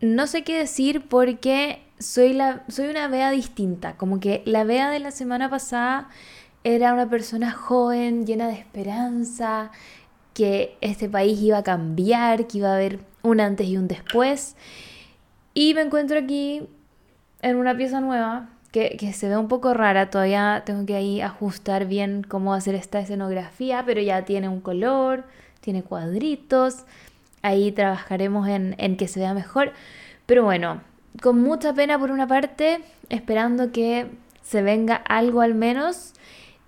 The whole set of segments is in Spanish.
no sé qué decir porque soy, la, soy una Bea distinta. Como que la Bea de la semana pasada era una persona joven, llena de esperanza, que este país iba a cambiar, que iba a haber un antes y un después. Y me encuentro aquí en una pieza nueva que, que, se ve un poco rara. Todavía tengo que ahí ajustar bien cómo hacer esta escenografía, pero ya tiene un color, tiene cuadritos. Ahí trabajaremos en, en que se vea mejor. Pero bueno, con mucha pena por una parte, esperando que se venga algo al menos.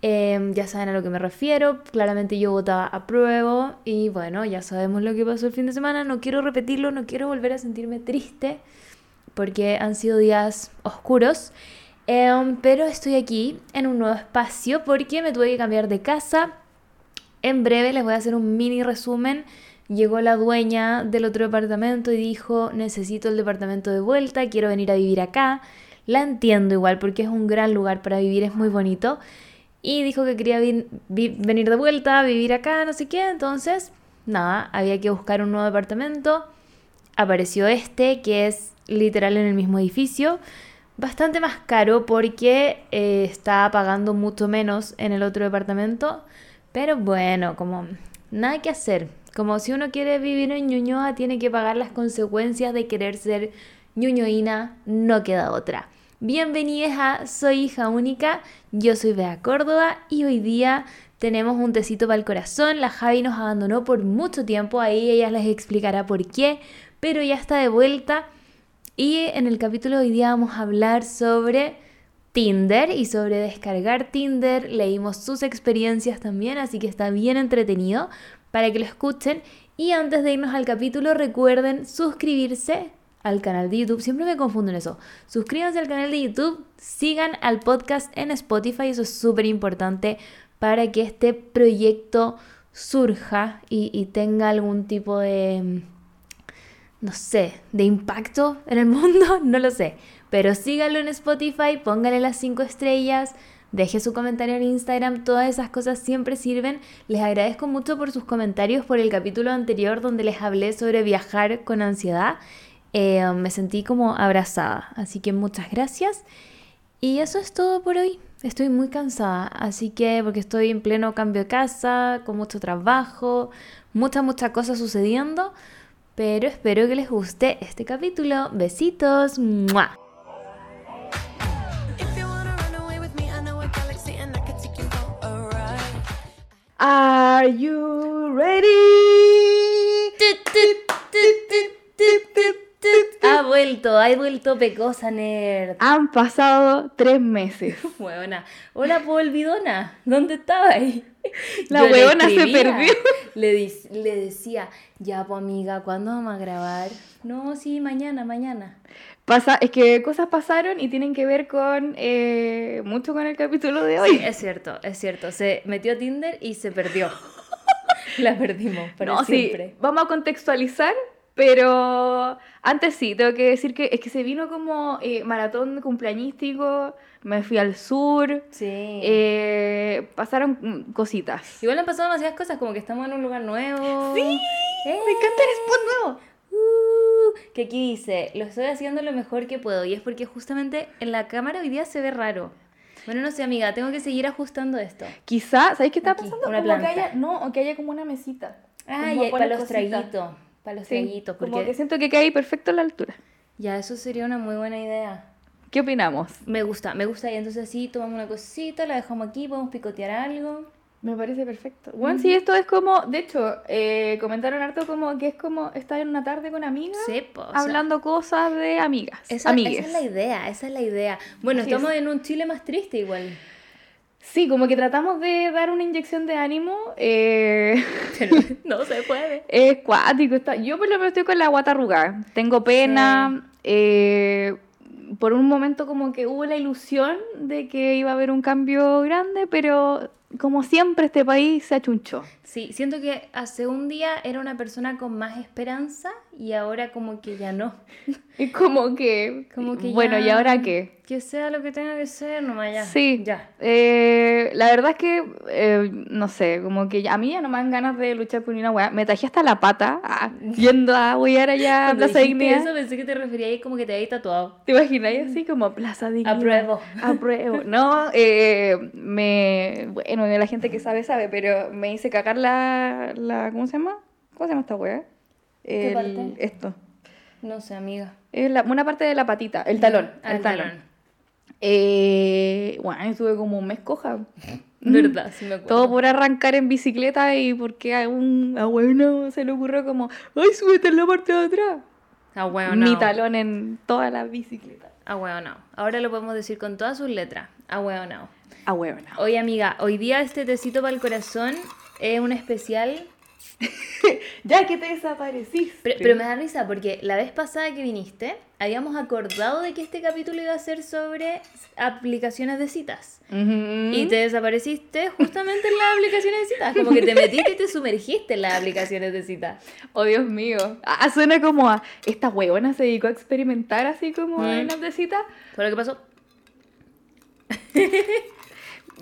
Eh, ya saben a lo que me refiero. Claramente yo votaba a prueba y bueno, ya sabemos lo que pasó el fin de semana. No quiero repetirlo, no quiero volver a sentirme triste porque han sido días oscuros. Eh, pero estoy aquí en un nuevo espacio porque me tuve que cambiar de casa. En breve les voy a hacer un mini resumen llegó la dueña del otro departamento y dijo, necesito el departamento de vuelta, quiero venir a vivir acá. La entiendo igual porque es un gran lugar para vivir, es muy bonito. Y dijo que quería venir de vuelta, vivir acá, no sé qué. Entonces, nada, había que buscar un nuevo departamento. Apareció este, que es literal en el mismo edificio. Bastante más caro porque eh, está pagando mucho menos en el otro departamento. Pero bueno, como nada que hacer. Como si uno quiere vivir en Ñuñoa, tiene que pagar las consecuencias de querer ser ñuñoína, no queda otra. Bienvenidos a Soy hija única, yo soy Bea Córdoba y hoy día tenemos un tecito para el corazón. La Javi nos abandonó por mucho tiempo, ahí ella les explicará por qué, pero ya está de vuelta. Y en el capítulo de hoy día vamos a hablar sobre Tinder y sobre descargar Tinder. Leímos sus experiencias también, así que está bien entretenido para que lo escuchen. Y antes de irnos al capítulo, recuerden suscribirse al canal de YouTube. Siempre me confundo en eso. Suscríbanse al canal de YouTube, sigan al podcast en Spotify, eso es súper importante para que este proyecto surja y, tenga algún tipo de, no sé, de impacto en el mundo, no lo sé. Pero síganlo en Spotify, pónganle las 5 estrellas, Deje su comentario en Instagram, todas esas cosas siempre sirven. Les agradezco mucho por sus comentarios por el capítulo anterior donde les hablé sobre viajar con ansiedad. Eh, me sentí como abrazada, así que muchas gracias. Y eso es todo por hoy. Estoy muy cansada, así que porque estoy en pleno cambio de casa, con mucho trabajo, muchas, muchas cosas sucediendo. Pero espero que les guste este capítulo. Besitos. ¡Mua! Are you ready? Ha vuelto, ha vuelto Pecosa Nerd. Han pasado tres meses. Huevona. Hola, Polvidona. ¿Dónde estaba ahí? La huevona se perdió. Le, le decía, ya, pues amiga, ¿cuándo vamos a grabar? No, sí, mañana, mañana. Pasa, es que cosas pasaron y tienen que ver con eh, mucho con el capítulo de hoy. Sí, es cierto, es cierto. Se metió a Tinder y se perdió. La perdimos para no, siempre. Sí. Vamos a contextualizar, pero antes sí, tengo que decir que es que se vino como eh, maratón cumpleañístico, me fui al sur, sí. Eh, pasaron cositas. Igual han pasado demasiadas cosas, como que estamos en un lugar nuevo. Sí, me encanta el spot nuevo que aquí dice, lo estoy haciendo lo mejor que puedo. Y es porque justamente en la cámara hoy día se ve raro. Bueno, no sé, amiga, tengo que seguir ajustando esto. Quizá, ¿sabes qué está pasando? Una como que haya, no, o que haya como una mesita. Ah, y para los traguitos. Para los traguitos. Porque... Como que siento que cae perfecto a la altura. Ya, eso sería una muy buena idea. ¿Qué opinamos? Me gusta, me gusta. Y entonces así tomamos una cosita, la dejamos aquí, podemos picotear algo. Me parece perfecto. Bueno, sí, esto es como, de hecho, eh, comentaron harto como que es como estar en una tarde con amigas, sí, hablando cosas de amigas. Esa, esa, es la idea, esa es la idea. Bueno, estamos en un Chile más triste igual. Sí, como que tratamos de dar una inyección de ánimo. Eh... Pero no se puede. Es cuático. Está... Yo por lo menos estoy con la guata arrugada. Tengo pena. Eh, por un momento como que hubo la ilusión de que iba a haber un cambio grande, pero como siempre este país se achunchó. Sí, siento que hace un día era una persona con más esperanza y ahora como que ya no. Es como que, Como que bueno, ya- ¿y ahora qué? Que sea lo que tenga que ser, nomás ya. Sí, Ya. Eh, la verdad es que, eh, no sé, como que a mí ya no me dan ganas de luchar por una weá. Me tajé hasta la pata ah, yendo a huear allá a Plaza Dignidad. eso pensé que te referías como que te habías tatuado. ¿Te imaginas? Así como Plaza Dignidad. Apruebo. Apruebo. No, eh, me. Bueno, la gente que sabe, sabe, pero me hice cagar la. la ¿Cómo se llama? ¿Cómo se llama esta weá? El- parte? Esto. No sé, amiga. Es la- una parte de la patita, el talón. Ah, el talón. Eh, bueno, estuve como un mes coja. Verdad, sí me acuerdo. Todo por arrancar en bicicleta y porque a un abuelo se le ocurrió como, ay, súbete en la parte de atrás. Ah, bueno, Mi talón en toda la bicicleta. Ah, bueno, no. Ahora lo podemos decir con todas sus letras. Ah, bueno, no. A huevo, no. Oye, amiga, hoy día este tecito para el corazón es un especial. Ya que te desapareciste. Pero, pero me da risa porque la vez pasada que viniste, habíamos acordado de que este capítulo iba a ser sobre aplicaciones de citas. Ujú. Y te desapareciste justamente en las aplicaciones de citas. Como que te metiste y te sumergiste en las aplicaciones de citas. Oh, Dios mío. Ah, suena como a. Esta huevona se dedicó a experimentar así como Mm. en las de cita. ¿Fue lo que pasó?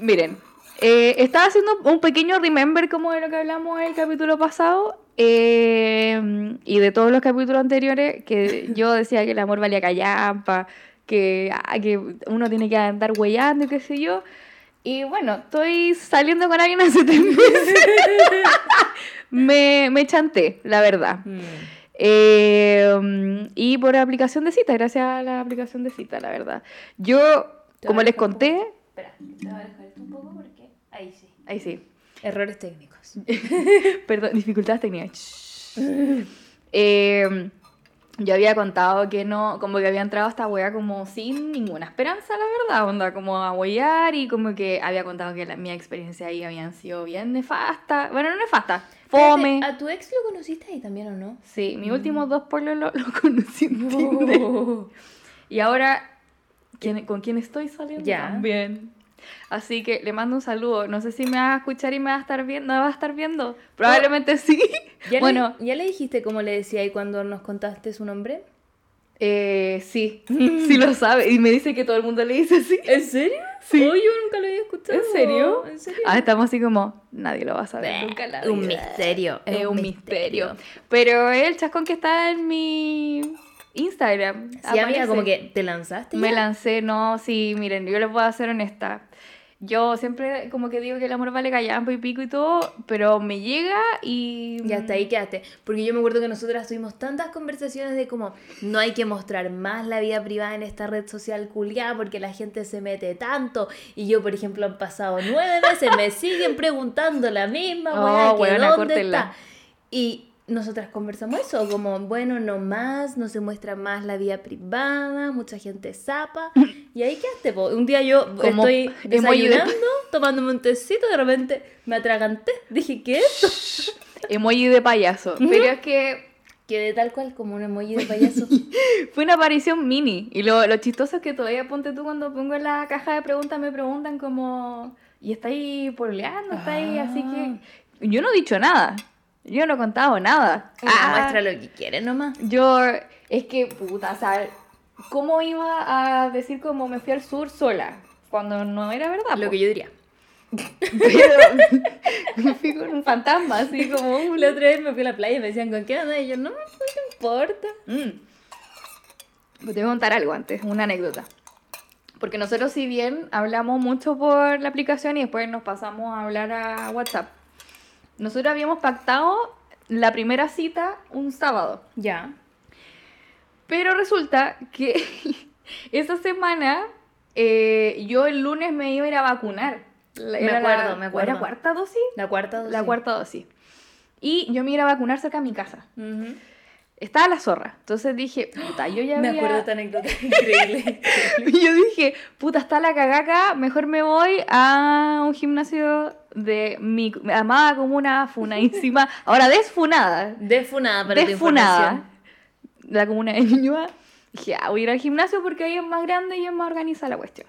Miren, eh, estaba haciendo un pequeño remember como de lo que hablamos en el capítulo pasado eh, y de todos los capítulos anteriores que yo decía que el amor valía callampa, que, ah, que uno tiene que andar huellando y qué sé yo. Y bueno, estoy saliendo con alguien hace tres meses. me, me chanté, la verdad. Eh, y por aplicación de cita, gracias a la aplicación de cita, la verdad. Yo, como les conté, Espera, te voy a dejar esto un poco ahí sí. ahí sí, Errores técnicos. Perdón, dificultades técnicas. Eh, yo había contado que no, como que había entrado a esta wea como sin ninguna esperanza, la verdad, onda, como a huear y como que había contado que la, mi experiencia ahí habían sido bien nefasta. Bueno, no nefasta, fome. ¿A tu ex lo conociste ahí también o no? Sí, mis últimos dos pueblos lo, lo conocí en Tinder. Y ahora, ¿quién- ¿con quién estoy saliendo? Ya. También. Así que le mando un saludo. No sé si me va a escuchar y me va a estar viendo. ¿Me va a estar viendo? Probablemente sí. ¿Ya bueno, le, ¿Ya le dijiste cómo le decía ahí cuando nos contaste su nombre? eh, sí. sí lo sabe. Y me dice que todo el mundo le dice así. ¿En serio? Sí. Oh, yo nunca lo había escuchado. ¿En serio? ¿En serio? Ah, estamos así como, nadie lo va a saber Bleh, nunca la un misterio, Es un misterio. Pero el chascón que está en mi Instagram. Sí, amiga, como que te lanzaste. Me ya? lancé, no, sí, miren, yo les voy a ser honesta. Yo siempre como que digo que el amor vale callampa y pico y todo, pero me llega y... Y hasta ahí quedaste. Porque yo me acuerdo que nosotras tuvimos tantas conversaciones de como no hay que mostrar más la vida privada en esta red social culiada porque la gente se mete tanto. Y yo, por ejemplo, han pasado nueve meses, me siguen preguntando la misma Oh, weá, que weona, dónde córtenla. está. Y nosotras conversamos eso, como, bueno, no más, no se muestra más la vida privada, mucha gente zapa. Y ahí quedaste, po. Un día yo Como estoy emoji de- desayunando, tomándome un tecito, de repente me atraganté. Dije, ¿qué es esto? Emoji de payaso. Pero es que Quedé tal cual como un emoji de payaso. fue una aparición mini. Y lo, lo chistoso es que todavía ponte tú cuando pongo en la caja de preguntas, me preguntan como... ¿Y estáis pololeando? ¿Estáis? Así que... Yo no he dicho nada. Yo no he contado nada. Ah, muestra lo que quieres nomás. Yo, es que, puta, o sea, ¿cómo iba a decir como me fui al sur sola? Cuando no era verdad. Lo po? que yo diría. Pero me fui con un fantasma, así como. La otra vez me fui a la playa y me decían, ¿con qué andas? Y yo, no, no me importa. Mm. Pues te voy a contar algo antes, una anécdota. Porque nosotros si bien hablamos mucho por la aplicación y después nos pasamos a hablar a WhatsApp, nosotros habíamos pactado la primera cita un sábado. Ya. Pero resulta que esa semana eh, yo el lunes me iba a ir a vacunar. Me era la- acuerdo, me acuerdo. ¿Era cuarta dosis? La cuarta dosis. La cuarta dosis. Y yo me iba a vacunar cerca de mi casa. Estaba la zorra. Entonces dije, puta, yo ya Me había- acuerdo esta anécdota increíble. Y yo dije, puta, está la cagaca, mejor me voy a un gimnasio de mi amada comuna funadísima, ahora desfunada, Defunada para tu desfunada, información. la comuna de Ñuñoa. Dije, ah, voy a ir al gimnasio porque ahí es más grande y es más organizada la cuestión.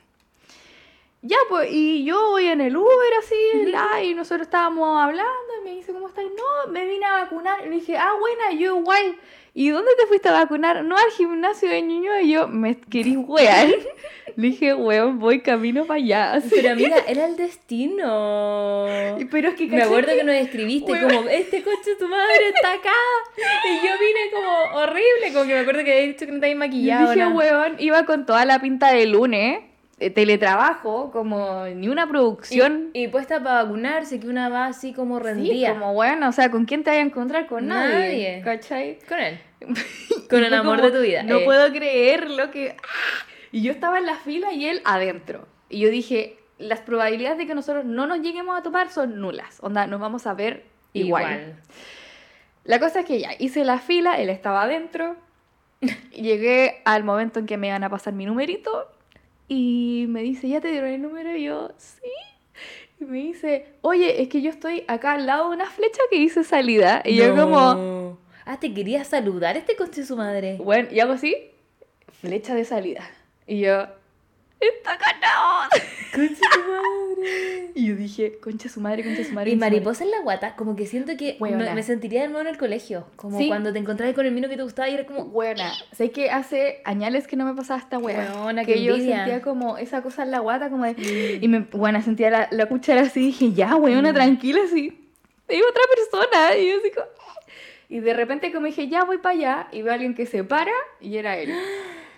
Ya, pues, y yo voy en el Uber así, la, y nosotros estábamos hablando, y me dice, ¿cómo estás? No, me vine a vacunar. Y le dije, ah, buena, yo igual. ¿Y dónde te fuiste a vacunar? No, al gimnasio de Ñuñoa. Y yo, ¿me querís wear? le dije, weón, voy camino para allá. Así. Pero amiga, era el destino. Pero es que, Me ¿cachai acuerdo que nos escribiste Weón. como, este coche de tu madre está acá. Y yo vine como horrible, como que me acuerdo que había dicho que no te habías maquillado. dije, nada. weón, iba con toda la pinta de lunes, eh, teletrabajo, como ni una producción. Y, y puesta para vacunarse, que una va así como Sí, rendida. como bueno, o sea, ¿con quién te vas a encontrar? Con nadie. Nadie. ¿Cachai? Con él. Con el amor como, de tu vida. No eh. puedo creer lo que. ¡Ah! Y yo estaba en la fila y él adentro. Y yo dije, las probabilidades de que nosotros no nos lleguemos a topar son nulas. Onda, nos vamos a ver igual. La cosa es que ya hice la fila, él estaba adentro. Llegué al momento en que me iban a pasar mi numerito y me dice, ¿ya te dieron el número? Y yo, sí. Y me dice, oye, es que yo estoy acá al lado de una flecha que dice salida. Y yo como, No. Ah, te quería saludar este coche de su madre. bueno, y hago así, flecha de salida. Y yo, está ganado. De su madre. Y yo dije, concha su madre, concha su madre. Y concha su madre". mariposa en la guata, como que siento que Huevona. me, sentiría de nuevo en el colegio. Como Sí. cuando te encontrabas con el mino que te gustaba y era como, Buena. Sé que hace años que no me pasaba esta. Weona, que qué yo sentía como esa cosa en la guata, como de. Y me, bueno, sentía la, la cuchara así, dije, ya, weona, tranquila, así. Hay otra persona. Y yo así como. Y de repente, como dije, ya voy para allá, y veo a alguien que se para, y era él.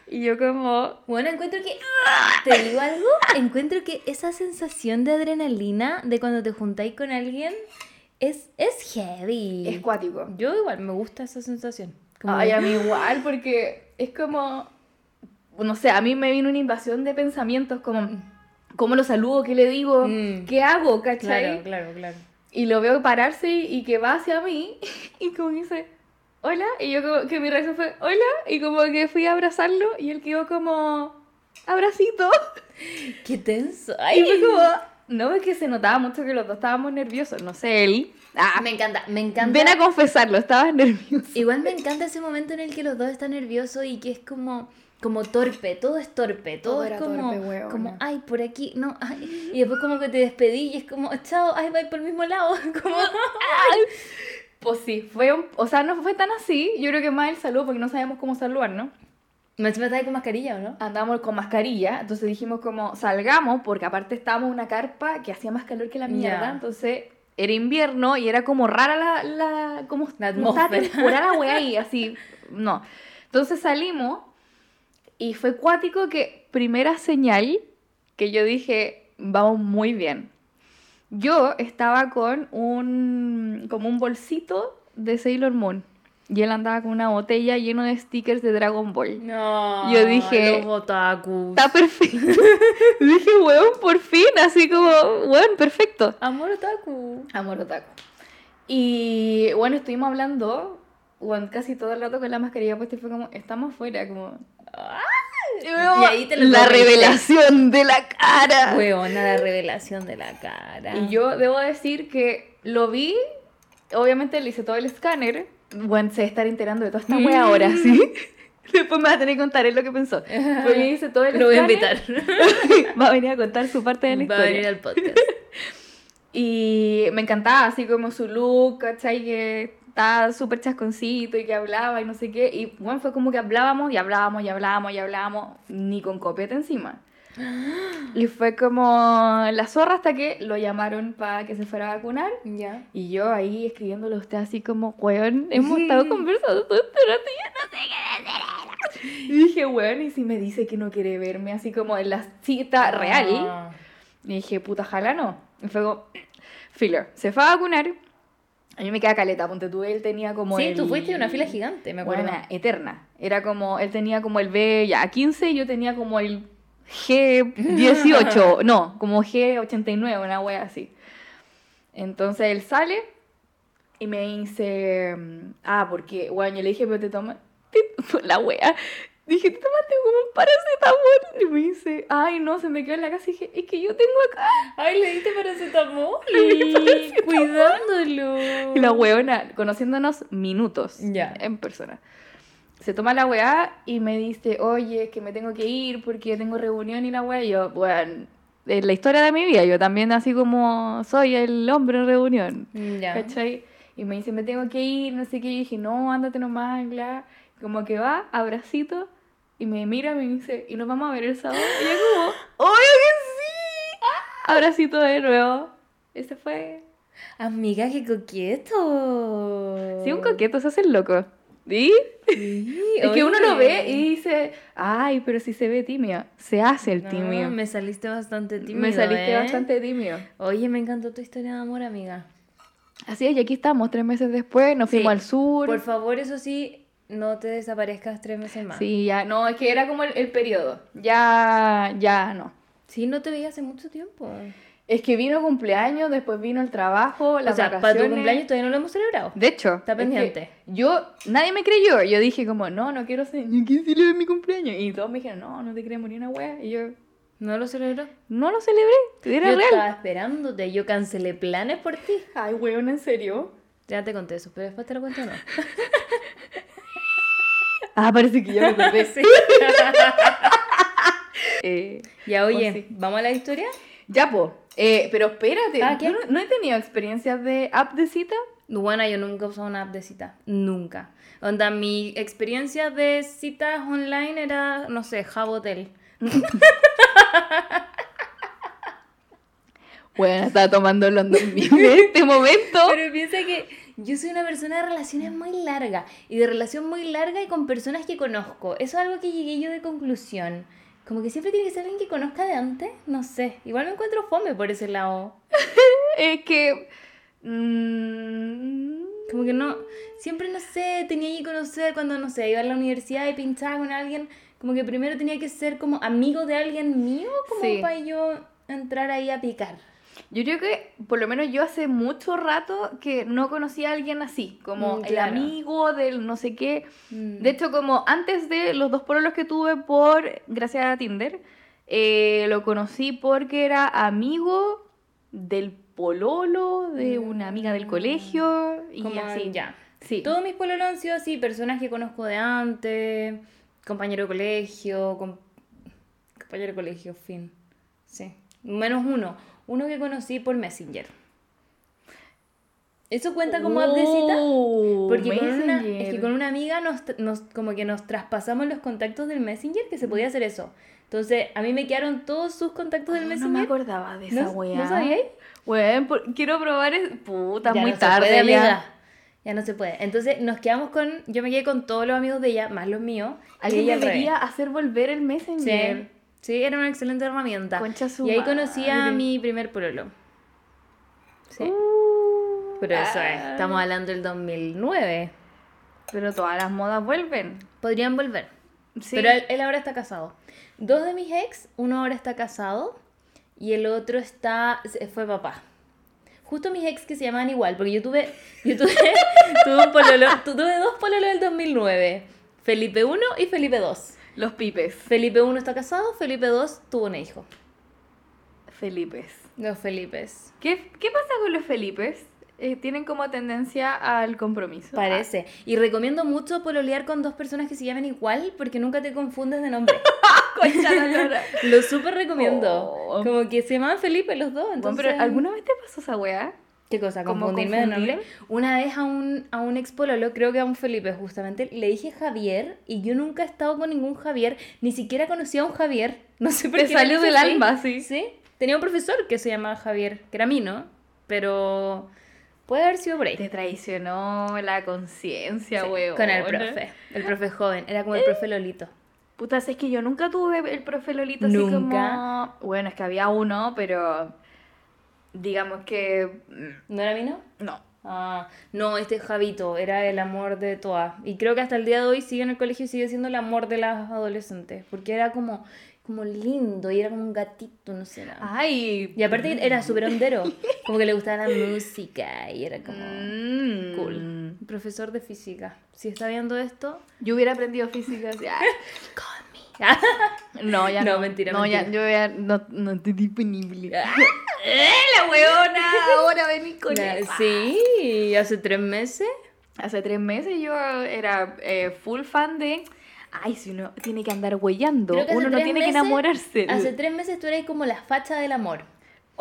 Y yo, como. Bueno, encuentro que. ¿Te digo algo? Encuentro que esa sensación de adrenalina de cuando te juntáis con alguien es, es heavy. Es cuático. Yo igual me gusta esa sensación. Como Ay, de- a mí igual, porque es como. No sé, a mí me vino una invasión de pensamientos, como. ¿Cómo lo saludo? ¿Qué le digo? Mm. ¿Qué hago? ¿Cachai? Claro, claro, claro. Y lo veo pararse y, que va hacia mí y como dice, hola. Y yo como que mi reacción fue, hola. Y como que fui a abrazarlo y él quedó como, abracito. Qué tenso. Y fue como, no, es que se notaba mucho que los dos estábamos nerviosos. No sé, él. Ah, me encanta, me encanta. ven a confesarlo, estabas nervioso. Igual me encanta ese momento en el que los dos están nerviosos y que es como, como torpe, todo es torpe, todo, Todo es era como, torpe, como, ay, por aquí, no, ay. Y después como que te despedí y es como, chao, ay, vais por el mismo lado, como, Pues sí, fue un, o sea, no fue tan así. Yo creo que más el saludo porque no sabíamos cómo saludar, ¿no? ¿Me estás con mascarilla o no? Andábamos con mascarilla, entonces dijimos como salgamos, porque aparte estábamos en una carpa que hacía más calor que la mierda, Ya. entonces era invierno y era como rara la, la como, La como estaba atmósfera. temporada la wea ahí, así, no. Entonces salimos y fue cuático que primera señal que yo dije, vamos muy bien. Yo estaba con un, como un bolsito de Sailor Moon y él andaba con una botella lleno de stickers de Dragon Ball. No. Yo dije, Los. Está perfecto. Dije, weón, por fin, así como, weón, perfecto. Amor otaku. Amor otaku. Y bueno, estuvimos hablando, weón, casi todo el rato con la mascarilla puesta y fue como, estamos fuera, como... Y ahí te lo La comiste. revelación de la cara. Huevona, la revelación de la cara. Y yo debo decir que lo vi, obviamente le hice todo el escáner. Bueno, se debe estar enterando de toda esta wea ahora, ¿sí? Después me va a tener que contar él lo que pensó. Porque yo hice todo el Lo voy a escáner. invitar. va a venir a contar su parte de la Va a historia. venir al podcast. Y me encantaba, así como su look, ¿cachai? Que estaba súper chasconcito y que hablaba y no sé qué. Y bueno, fue como que hablábamos y hablábamos y hablábamos y hablábamos, ni con copete encima. Y fue como la zorra hasta que lo llamaron para que se fuera a vacunar. Ya. Y yo ahí escribiéndole a usted así como, weón, hemos estado conversando todo este rato y yo no sé qué decir. Y dije, weón, y si me dice que no quiere verme así como en la cita real. Ah. Y dije, puta, jala no. Y fue como, filler. Se fue a vacunar. A mí me queda caleta, ponte tú, él tenía como Sí, el... tú fuiste a una fila gigante, me acuerdo. Buena, eterna. Era como, él tenía como el B, ya, 15 y yo tenía como el G18, no, como G89, una wea así. Entonces él sale y me dice, mm, ah, porque, bueno, yo le dije, pero te tomas, la wea. Dije, te tomaste como un paracetamol. Y me dice, ay, no, se me quedó en la casa. Y dije, es que yo tengo acá. Ay, le diste paracetamol. Paracetamol. Cuidándolo. Y la weona, conociéndonos minutos Ya. en persona. Se toma la weá y me dice, oye, es que me tengo que ir porque tengo reunión y la weá. Y yo, bueno, en la historia de mi vida. Yo también así como soy el hombre en reunión. Ya. ¿Cachai? Y me dice, me tengo que ir, no sé qué. Y dije, no, ándate nomás, bla. Como que va, abracito, y me mira y me dice, ¿y nos vamos a ver el sábado? Y yo como, ¡obvio que sí! Abracito de nuevo. Ese fue... Amiga, qué coqueto. Sí, un coqueto, se hace el loco. ¿Sí? Sí, Es que uno lo ve y dice, ay, pero si se ve tímido. Se hace el No, tímido. me saliste bastante tímido. Me saliste ¿eh? bastante tímido. Oye, me encantó tu historia de amor, amiga. Así es, y aquí estamos, tres meses después, nos Sí. fuimos al sur. Por favor, eso sí, no te desaparezcas tres meses más. Sí, ya, no, es que era como el, el periodo. Ya, ya no. Sí, no te veía hace mucho tiempo. Es que vino cumpleaños, después vino el trabajo, las o sea, para tu vacaciones. cumpleaños todavía no lo hemos celebrado. De hecho, Está pendiente. yo, nadie me creyó. Yo dije como, no, no quiero ser, no quiero celebrar mi cumpleaños. Y todos me dijeron, no, no te creemos ni una wea. Y yo, ¿No lo celebró? no lo celebré, era Yo real. estaba esperándote, yo cancelé planes por ti. Ay, weón, ¿en serio? Ya te conté eso, pero después te lo cuento no. Ah, parece que ya me acordé. Sí. Eh, Ya, oye, Pues sí. ¿vamos a la historia? ya, po. Eh, pero espérate, Ah, no, no he tenido experiencias de app de cita. Bueno, yo nunca he usado una app de cita. Nunca. Onda, mi experiencia de citas online era, no sé, Jabotel. Bueno, estaba tomando London en este momento. Pero piensa que yo soy una persona de relaciones muy larga. Y de relación muy larga y con personas que conozco. Eso es algo que llegué yo de conclusión. Como que siempre tiene que ser alguien que conozca de antes. No sé. Igual me encuentro fome por ese lado. Es que. mm, Como que no, siempre no sé, tenía que conocer cuando, no sé, iba a la universidad y pinchaba con alguien, como que primero tenía que ser como amigo de alguien mío, como Sí. para yo entrar ahí a picar. Yo creo que, por lo menos yo hace mucho rato que no conocía a alguien así, como Mm, el claro. amigo del no sé qué. Mm. De hecho, como antes de los dos pololos que tuve por, gracias a Tinder, eh, lo conocí porque era amigo del pololo de una amiga del colegio y Mm. Como así. ya. Sí. Todos mis pueblos han sido así, personas que conozco de antes, compañero de colegio, com- compañero de colegio, fin. Sí. Menos uno, uno que conocí por Messenger. ¿Eso cuenta como app de cita? Porque con una, es Messenger. que con una amiga nos, nos- como que nos traspasamos los contactos del Messenger que se podía hacer eso. Entonces, a mí me quedaron todos sus contactos del Ah, No me Messenger. acordaba de esa ¿No, weá. ¿no sabíais? Weón, quiero probar. es- Puta, Ya muy no se tarde puede, ya. amiga. Ya no se puede. Entonces, nos quedamos con. Yo me quedé con todos los amigos de ella, más los míos. Alguien debería hacer volver el Messenger. Sí, sí, era una excelente herramienta. Concha su y ahí conocí a mi primer pololo. Sí. Uh, Pero eso es, estamos hablando del 2009. Pero todas las modas vuelven. Podrían volver. Sí. Pero él, él ahora está casado. Dos de mis ex, uno ahora está casado y el otro está fue papá. Justo mis ex que se llamaban igual, porque yo tuve yo tuve, tuve, un pololo, tu- tuve dos pololos del 2009. Felipe 1 y Felipe 2. Los pipes. Felipe 1 está casado, Felipe 2 tuvo un hijo. Felipes. Los Felipes. ¿Qué, qué pasa con los Felipes? Eh, tienen como tendencia al compromiso. Parece. Y recomiendo mucho pololear con dos personas que se llaman igual porque nunca te confundes de nombre. Ah. Lo súper recomiendo. Oh. Como que se llaman Felipe los dos. Bueno, Entonces... pero ¿alguna vez te pasó esa weá? ¿Qué cosa? ¿Cómo ¿Confundirme de nombre? Una vez a un, a un ex pololo, creo que a un Felipe justamente, le dije Javier y yo nunca he estado con ningún Javier, ni siquiera conocía a un Javier. No sé por Te qué. salió del alma, sí. Sí. Tenía un profesor que se llamaba Javier, que era mí, ¿no? Pero puede haber sido por ahí. Te traicionó la conciencia, Sí, weón. Con el profe. El profe joven. Era como el profe Lolito. Puta, es que yo nunca tuve el profe Lolito así ¿Nunca? como... Bueno, es que había uno, pero... Digamos que... mm, ¿No era mí, no? No. Ah, no, este Javito era el amor de todas. Y creo que hasta el día de hoy sigue en el colegio y sigue siendo el amor de las adolescentes. Porque era como, como lindo y era como un gatito, no sé nada. Ay. Y aparte era súper hondero. Como que le gustaba la música y era como Mm. cool. Profesor de física. Si está viendo esto, Yo hubiera aprendido física. ah. ah, No, ya no. No, mentira, No, ya, yo ya no, no estoy disponible. ¡Eh, la weona! Ahora vení con eso. sí, hace tres meses. Hace tres meses yo era eh, full fan de Ay, si uno tiene que andar huellando, uno no tiene que enamorarse. Hace tres meses tú eras como la facha del amor.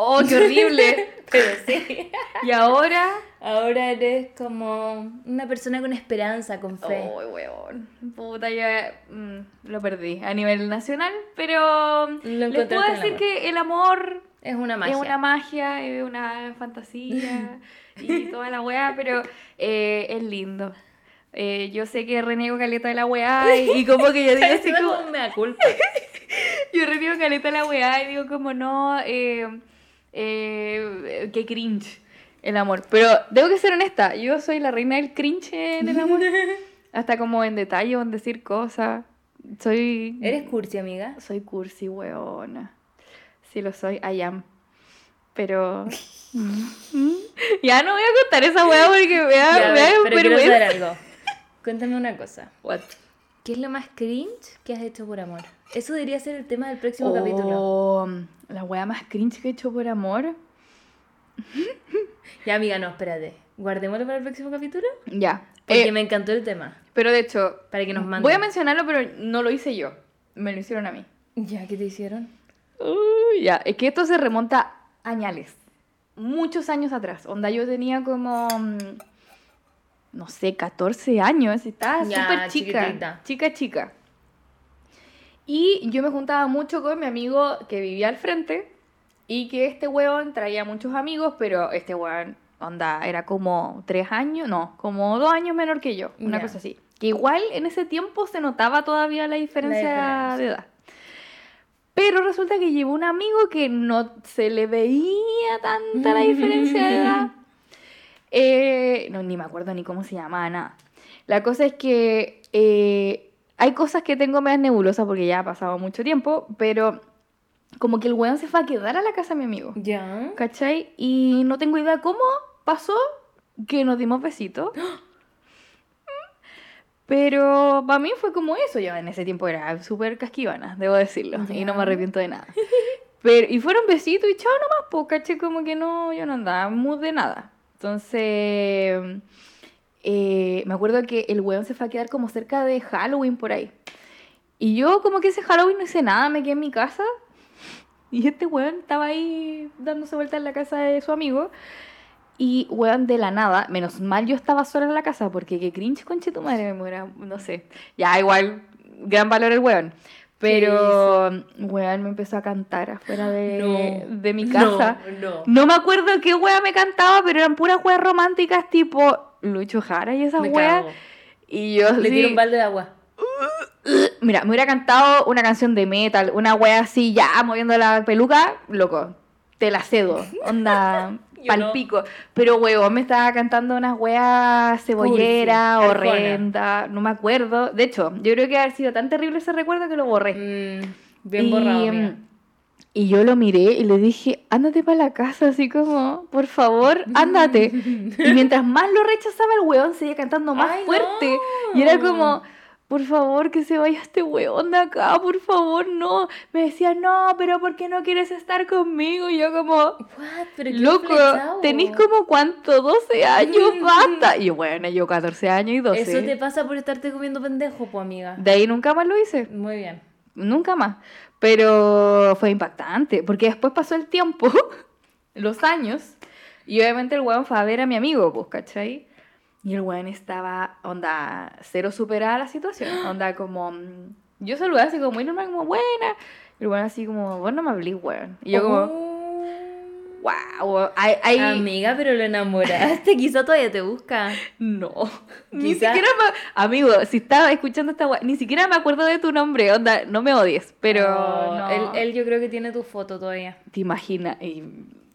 Oh, qué horrible. Pero sí. y ahora. Ahora eres como una persona con esperanza, con fe. Oh, weón. Puta, ya mm, lo perdí a nivel nacional, pero les encontraste puedo decir que el amor Es una magia. es una magia, es una fantasía y toda la weá, pero eh, es lindo. Eh, yo sé que reniego caleta de la weá y, y como que yo digo así como... me da culpa. Yo reniego caleta de la weá y digo como no, eh, eh, qué cringe el amor. Pero tengo que ser honesta, yo soy la reina del cringe en el amor. Hasta como en detalle en decir cosas. Soy... ¿Eres cursi, amiga? Soy cursi, weona. Sí lo soy, I am. Pero... Ya no voy a contar esa weá porque me da, Ya, me da pero quiero vergüenza. saber algo. Cuéntame una cosa. What? ¿Qué es lo más cringe que has hecho por amor? Eso debería ser el tema del próximo capítulo. Oh, la weá más cringe que he hecho por amor. Ya, amiga, no, espérate. Guardémoslo para el próximo capítulo. Ya. Porque Eh, me encantó el tema. Pero de hecho, Para que nos manden. voy a mencionarlo, pero no lo hice yo. Me lo hicieron a mí. Ya, ¿qué te hicieron? Ya, es que esto se remonta a añales. Muchos años atrás. Onda, yo tenía como. mm, No sé, 14 años. Estaba súper chica. chiquitita. Chica, chica. Y yo me juntaba mucho con mi amigo que vivía al frente. Y que este weón traía muchos amigos, pero este weón, onda, era como tres años, no, como dos años menor que yo, una cosa así. Que igual en ese tiempo se notaba todavía la diferencia, diferencia. de edad. Pero resulta que llevó un amigo que no se le veía tanta la diferencia de edad. Eh, no, ni me acuerdo ni cómo se llamaba, nada. La cosa es que eh, hay cosas que tengo medias nebulosas porque ya ha pasado mucho tiempo, pero como que el weón se fue a quedar a la casa de mi amigo. Ya. ¿Cachai? Y no tengo idea cómo pasó que nos dimos besitos. Pero para mí fue como eso. Yo en ese tiempo era súper casquivana, debo decirlo. Y no me arrepiento de nada. Pero, y fueron besitos y chao nomás, pues, caché, como que no, yo no andaba muy de nada. Entonces, eh, me acuerdo que el weón se fue a quedar como cerca de Halloween por ahí. Y yo como que ese Halloween no hice nada, me quedé en mi casa. Y este weón estaba ahí dándose vuelta en la casa de su amigo. Y weón de la nada, menos mal yo estaba sola en la casa, porque qué cringe conche tu madre, me muera, no sé. Ya, igual, gran valor el weón. Pero, weón me empezó a cantar afuera de, No. de mi casa. No, no. No me acuerdo qué wea me cantaba, pero eran puras weas románticas tipo Lucho Jara y esas Me weas. cago. Y yo Le así- tiro un balde de agua. Mira, me hubiera cantado una canción de metal, una wea así, ya moviendo la peluca, loco, te la cedo, onda palpico. Pero weón, me estaba cantando unas weas cebollera, horrenda, no me acuerdo. De hecho, yo creo que haber sido tan terrible ese recuerdo que lo borré. Mm, bien y, borrado, amiga. Y yo lo miré y le dije, ándate para la casa, así como, por favor, ándate. y mientras más lo rechazaba el weón, seguía cantando más Ay, fuerte. no. Y era como, por favor, que se vaya este weón de acá, por favor, no. Me decía, no, pero ¿por qué no quieres estar conmigo? Y yo como, What? ¿Pero loco, tenés como cuánto, 12 años, basta. Y bueno, yo 14 años y 12. Eso te pasa por estarte comiendo pendejo, pues, amiga. De ahí nunca más lo hice. Muy bien. Nunca más. Pero fue impactante, porque después pasó el tiempo, los años, y obviamente el weón fue a ver a mi amigo, pues, ¿cachai? Y el weón estaba, onda, cero superada la situación, onda como, mm, yo saludé así como muy normal, como buena, y el weón así como, vos no me hablís, weón. Y yo como, Oh. Wow, hay, hay- Amiga, pero lo enamoraste. Quizá todavía te busca. no, ni Quizá- siquiera me, amigo, si estaba escuchando esta ni siquiera me acuerdo de tu nombre, onda, no me odies, pero Oh, no. él, él yo creo que tiene tu foto todavía. ¿Te imaginas? Y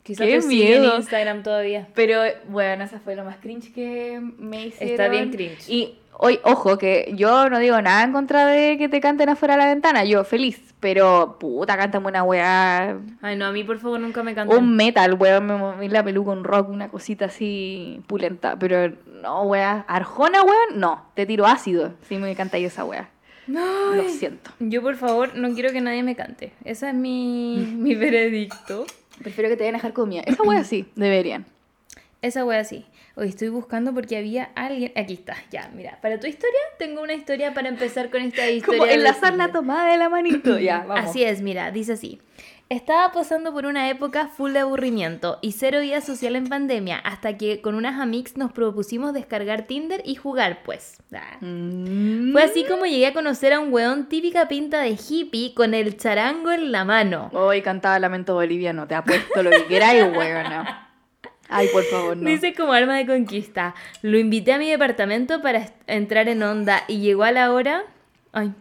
Quizá qué sigue en miedo. Instagram todavía. Pero bueno, esa fue lo más cringe que me hicieron. Está bien cringe. Y hoy, ojo, que yo no digo nada en contra de que te canten afuera de la ventana. Yo feliz, pero puta, cántame una weá. Ay, no, a mí por favor nunca me cantan. Un metal, weón, me moví la peluca, un rock, una cosita así pulenta. Pero no, weá. Arjona, weón, no. Te tiro ácido si me cantáis esa weá. Lo Ay. siento. Yo por favor no quiero que nadie me cante. Ese es mi, mi veredicto. Prefiero que te vayan a dejar comida. Esa weá sí, deberían. esa wea sí. Hoy estoy buscando porque había alguien. Aquí está, ya, mira. Para tu historia, tengo una historia para empezar con esta historia. Como enlazar la tomada de la manito. Ya, vamos. Así es, mira, dice así. Estaba pasando por una época full de aburrimiento y cero vida social en pandemia, hasta que con unas amigas nos propusimos descargar Tinder y jugar, pues. Ah. Mm. Fue así como llegué a conocer a un weón típica pinta de hippie con el charango en la mano. Hoy cantaba Lamento Boliviano, te apuesto lo que queráis, weona. Ay, por favor, no. Dice como arma de conquista. Lo invité a mi departamento para entrar en onda y llegó a la hora. Ay.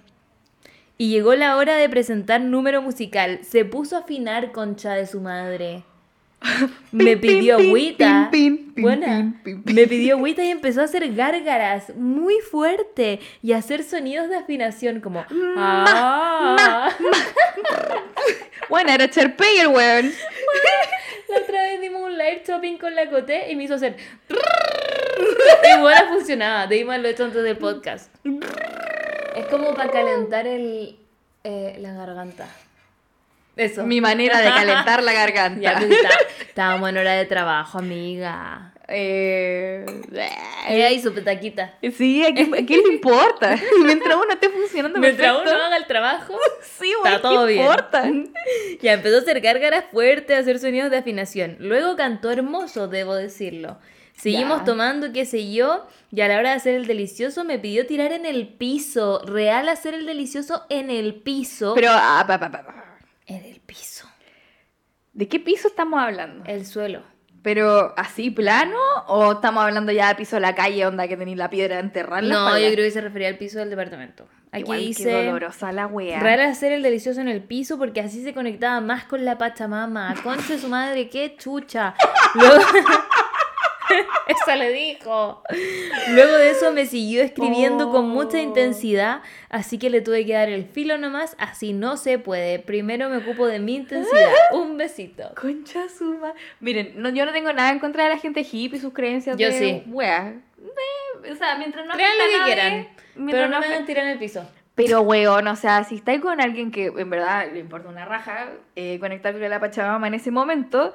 Y llegó la hora de presentar número musical. Se puso a afinar concha de su madre. Me pidió agüita. Buena. Me pidió agüita y empezó a hacer gárgaras muy fuerte y a hacer sonidos de afinación como. "Ah". Bueno, era Cherpey el weón. La otra vez dimos un live shopping con la Coté y me hizo hacer. Y bueno, funcionaba. De lo he hecho antes del podcast. Es como para calentar el, eh, la garganta. Eso. Mi manera de calentar la garganta. Ya, pues, está- estábamos en hora de trabajo, amiga. Eh, Ella hizo petaquita. sí, ¿a quién, a quién le importa? Mientras uno esté funcionando Mientras perfecto. uno haga el trabajo, Sí, está güey, todo ¿qué bien. importa? ya empezó a hacer gárgaras fuertes, a hacer sonidos de afinación. Luego cantó hermoso, debo decirlo. Seguimos Ya. tomando, qué sé yo, y a la hora de hacer el delicioso me pidió tirar en el piso. Real hacer el delicioso en el piso. Pero, ah, pa, pa, pa, pa. En el piso. ¿de qué piso estamos hablando? El suelo. ¿Pero así plano o estamos hablando ya de piso de la calle, onda que tenéis la piedra la No, yo creo que se refería al piso del departamento. Aquí Igual dice... dolorosa la wea. Real hacer el delicioso en el piso porque así se conectaba más con la Pachamama. Concha de su madre, qué chucha. Luego... Esa le dijo. Luego de eso me siguió escribiendo con mucha Oh. intensidad, así que le tuve que dar el filo nomás, así no se puede. Primero me ocupo de mi intensidad. Un besito. Concha suma. Miren, no, yo no tengo nada en contra de la gente hippie y sus creencias Yo de sí. wea. De- o sea, mientras no Crean lo que nadie, quieran, pero no no me en el piso. Pero, weón, o sea, si estáis con alguien que en verdad le importa una raja, eh, conectar con la Pachamama en ese momento.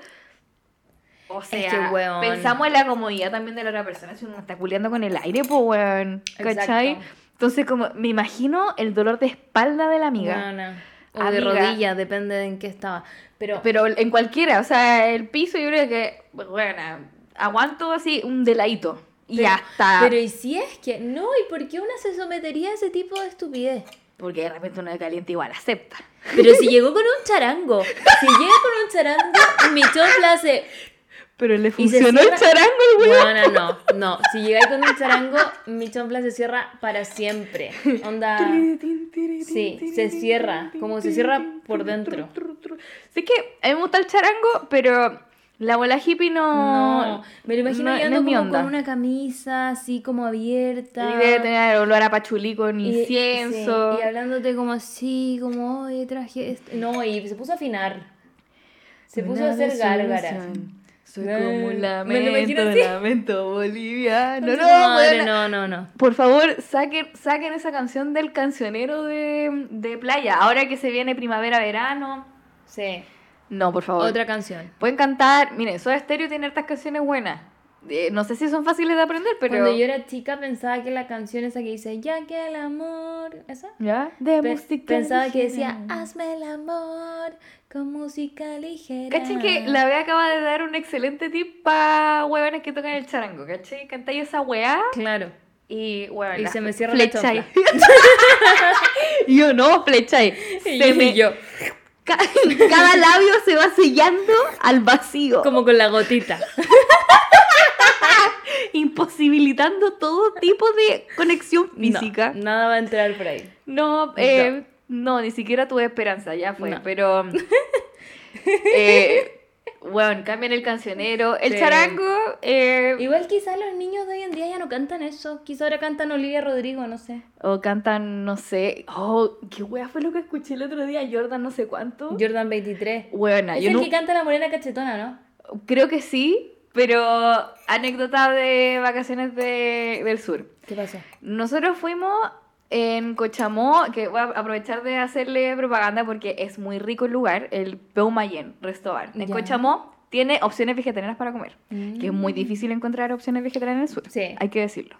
O sea, que, weón. pensamos en la comodidad también de la otra persona. Si uno está culiando con el aire, pues, weón. ¿Cachai? Exacto. Entonces, como, me imagino el dolor de espalda de la amiga. No, no. O de Amiga. rodillas, depende de en qué estaba. Pero, Pero en cualquiera, o sea, el piso yo creo que, bueno, aguanto así un deladito. Y Pero- ya está. Pero ¿y si es que no? ¿Y por qué una se sometería a ese tipo de estupidez? Porque de repente uno de caliente igual acepta. Pero si llegó con un charango, si llega con un charango, mi chofla hace... Pero le funcionó el charango, el weón. Bueno, no, no. Si llegáis con un charango, mi chofla se cierra para siempre. Onda... Sí, se cierra, como se cierra por dentro. Sé que a mí me gusta el charango, pero la bola hippie no. No, me lo imagino no- no como onda. con una camisa así como abierta. Y debe tener olor a pachulí con Y- incienso. sí, y hablándote como así, como, oye, traje esto. No, y se puso a afinar. Se puso a hacer gárgaras. Soy No, como un me lamento, así. lamento boliviano. No, tu madre, no, no, no. Por favor, saquen, saquen esa canción del cancionero de, de playa. Ahora que se viene primavera-verano. Sí. No, por favor. Otra canción. Pueden cantar. Miren, Soda Stereo tiene hartas canciones buenas. Eh, no sé si son fáciles de aprender, pero. Cuando yo era chica pensaba que la canción esa que dice Ya que el amor, esa. ¿Ya? De Pe- música pensaba que ligera. decía Hazme el amor con música ligera. ¿Cachai que la wea acaba de dar un excelente tip para huevones que tocan el charango? ¿Cachai? Cantáis esa weá Claro. y huevón. Y la se me cierra la flecháis. yo no, flecháis. Y Se yo- me- yo, Ca- Cada labio se va sellando al vacío, como con la gotita. imposibilitando todo tipo de conexión física. No, nada va a entrar por ahí. No, eh, no, ni siquiera tuve esperanza, ya fue. No. Pero, eh, bueno, cambian el cancionero. El Sí. charango, eh, Igual quizás los niños de hoy en día ya no cantan eso. Quizás ahora cantan Olivia Rodrigo, no sé. o cantan, no sé. Oh, qué wea fue lo que escuché el otro día, Jordan, no sé cuánto. Jordan 23. Buena, es yo el no, que canta la morena cachetona, ¿no? creo que sí, pero anécdota de vacaciones de- del sur. ¿Qué pasó? Nosotros fuimos en Cochamó, que voy a aprovechar de hacerle propaganda porque es muy rico el lugar, el Peumayén Restaurant. En. Cochamó, tiene opciones vegetarianas para comer. Que es muy Mm. difícil encontrar opciones vegetarianas en el sur. Sí. Hay que decirlo.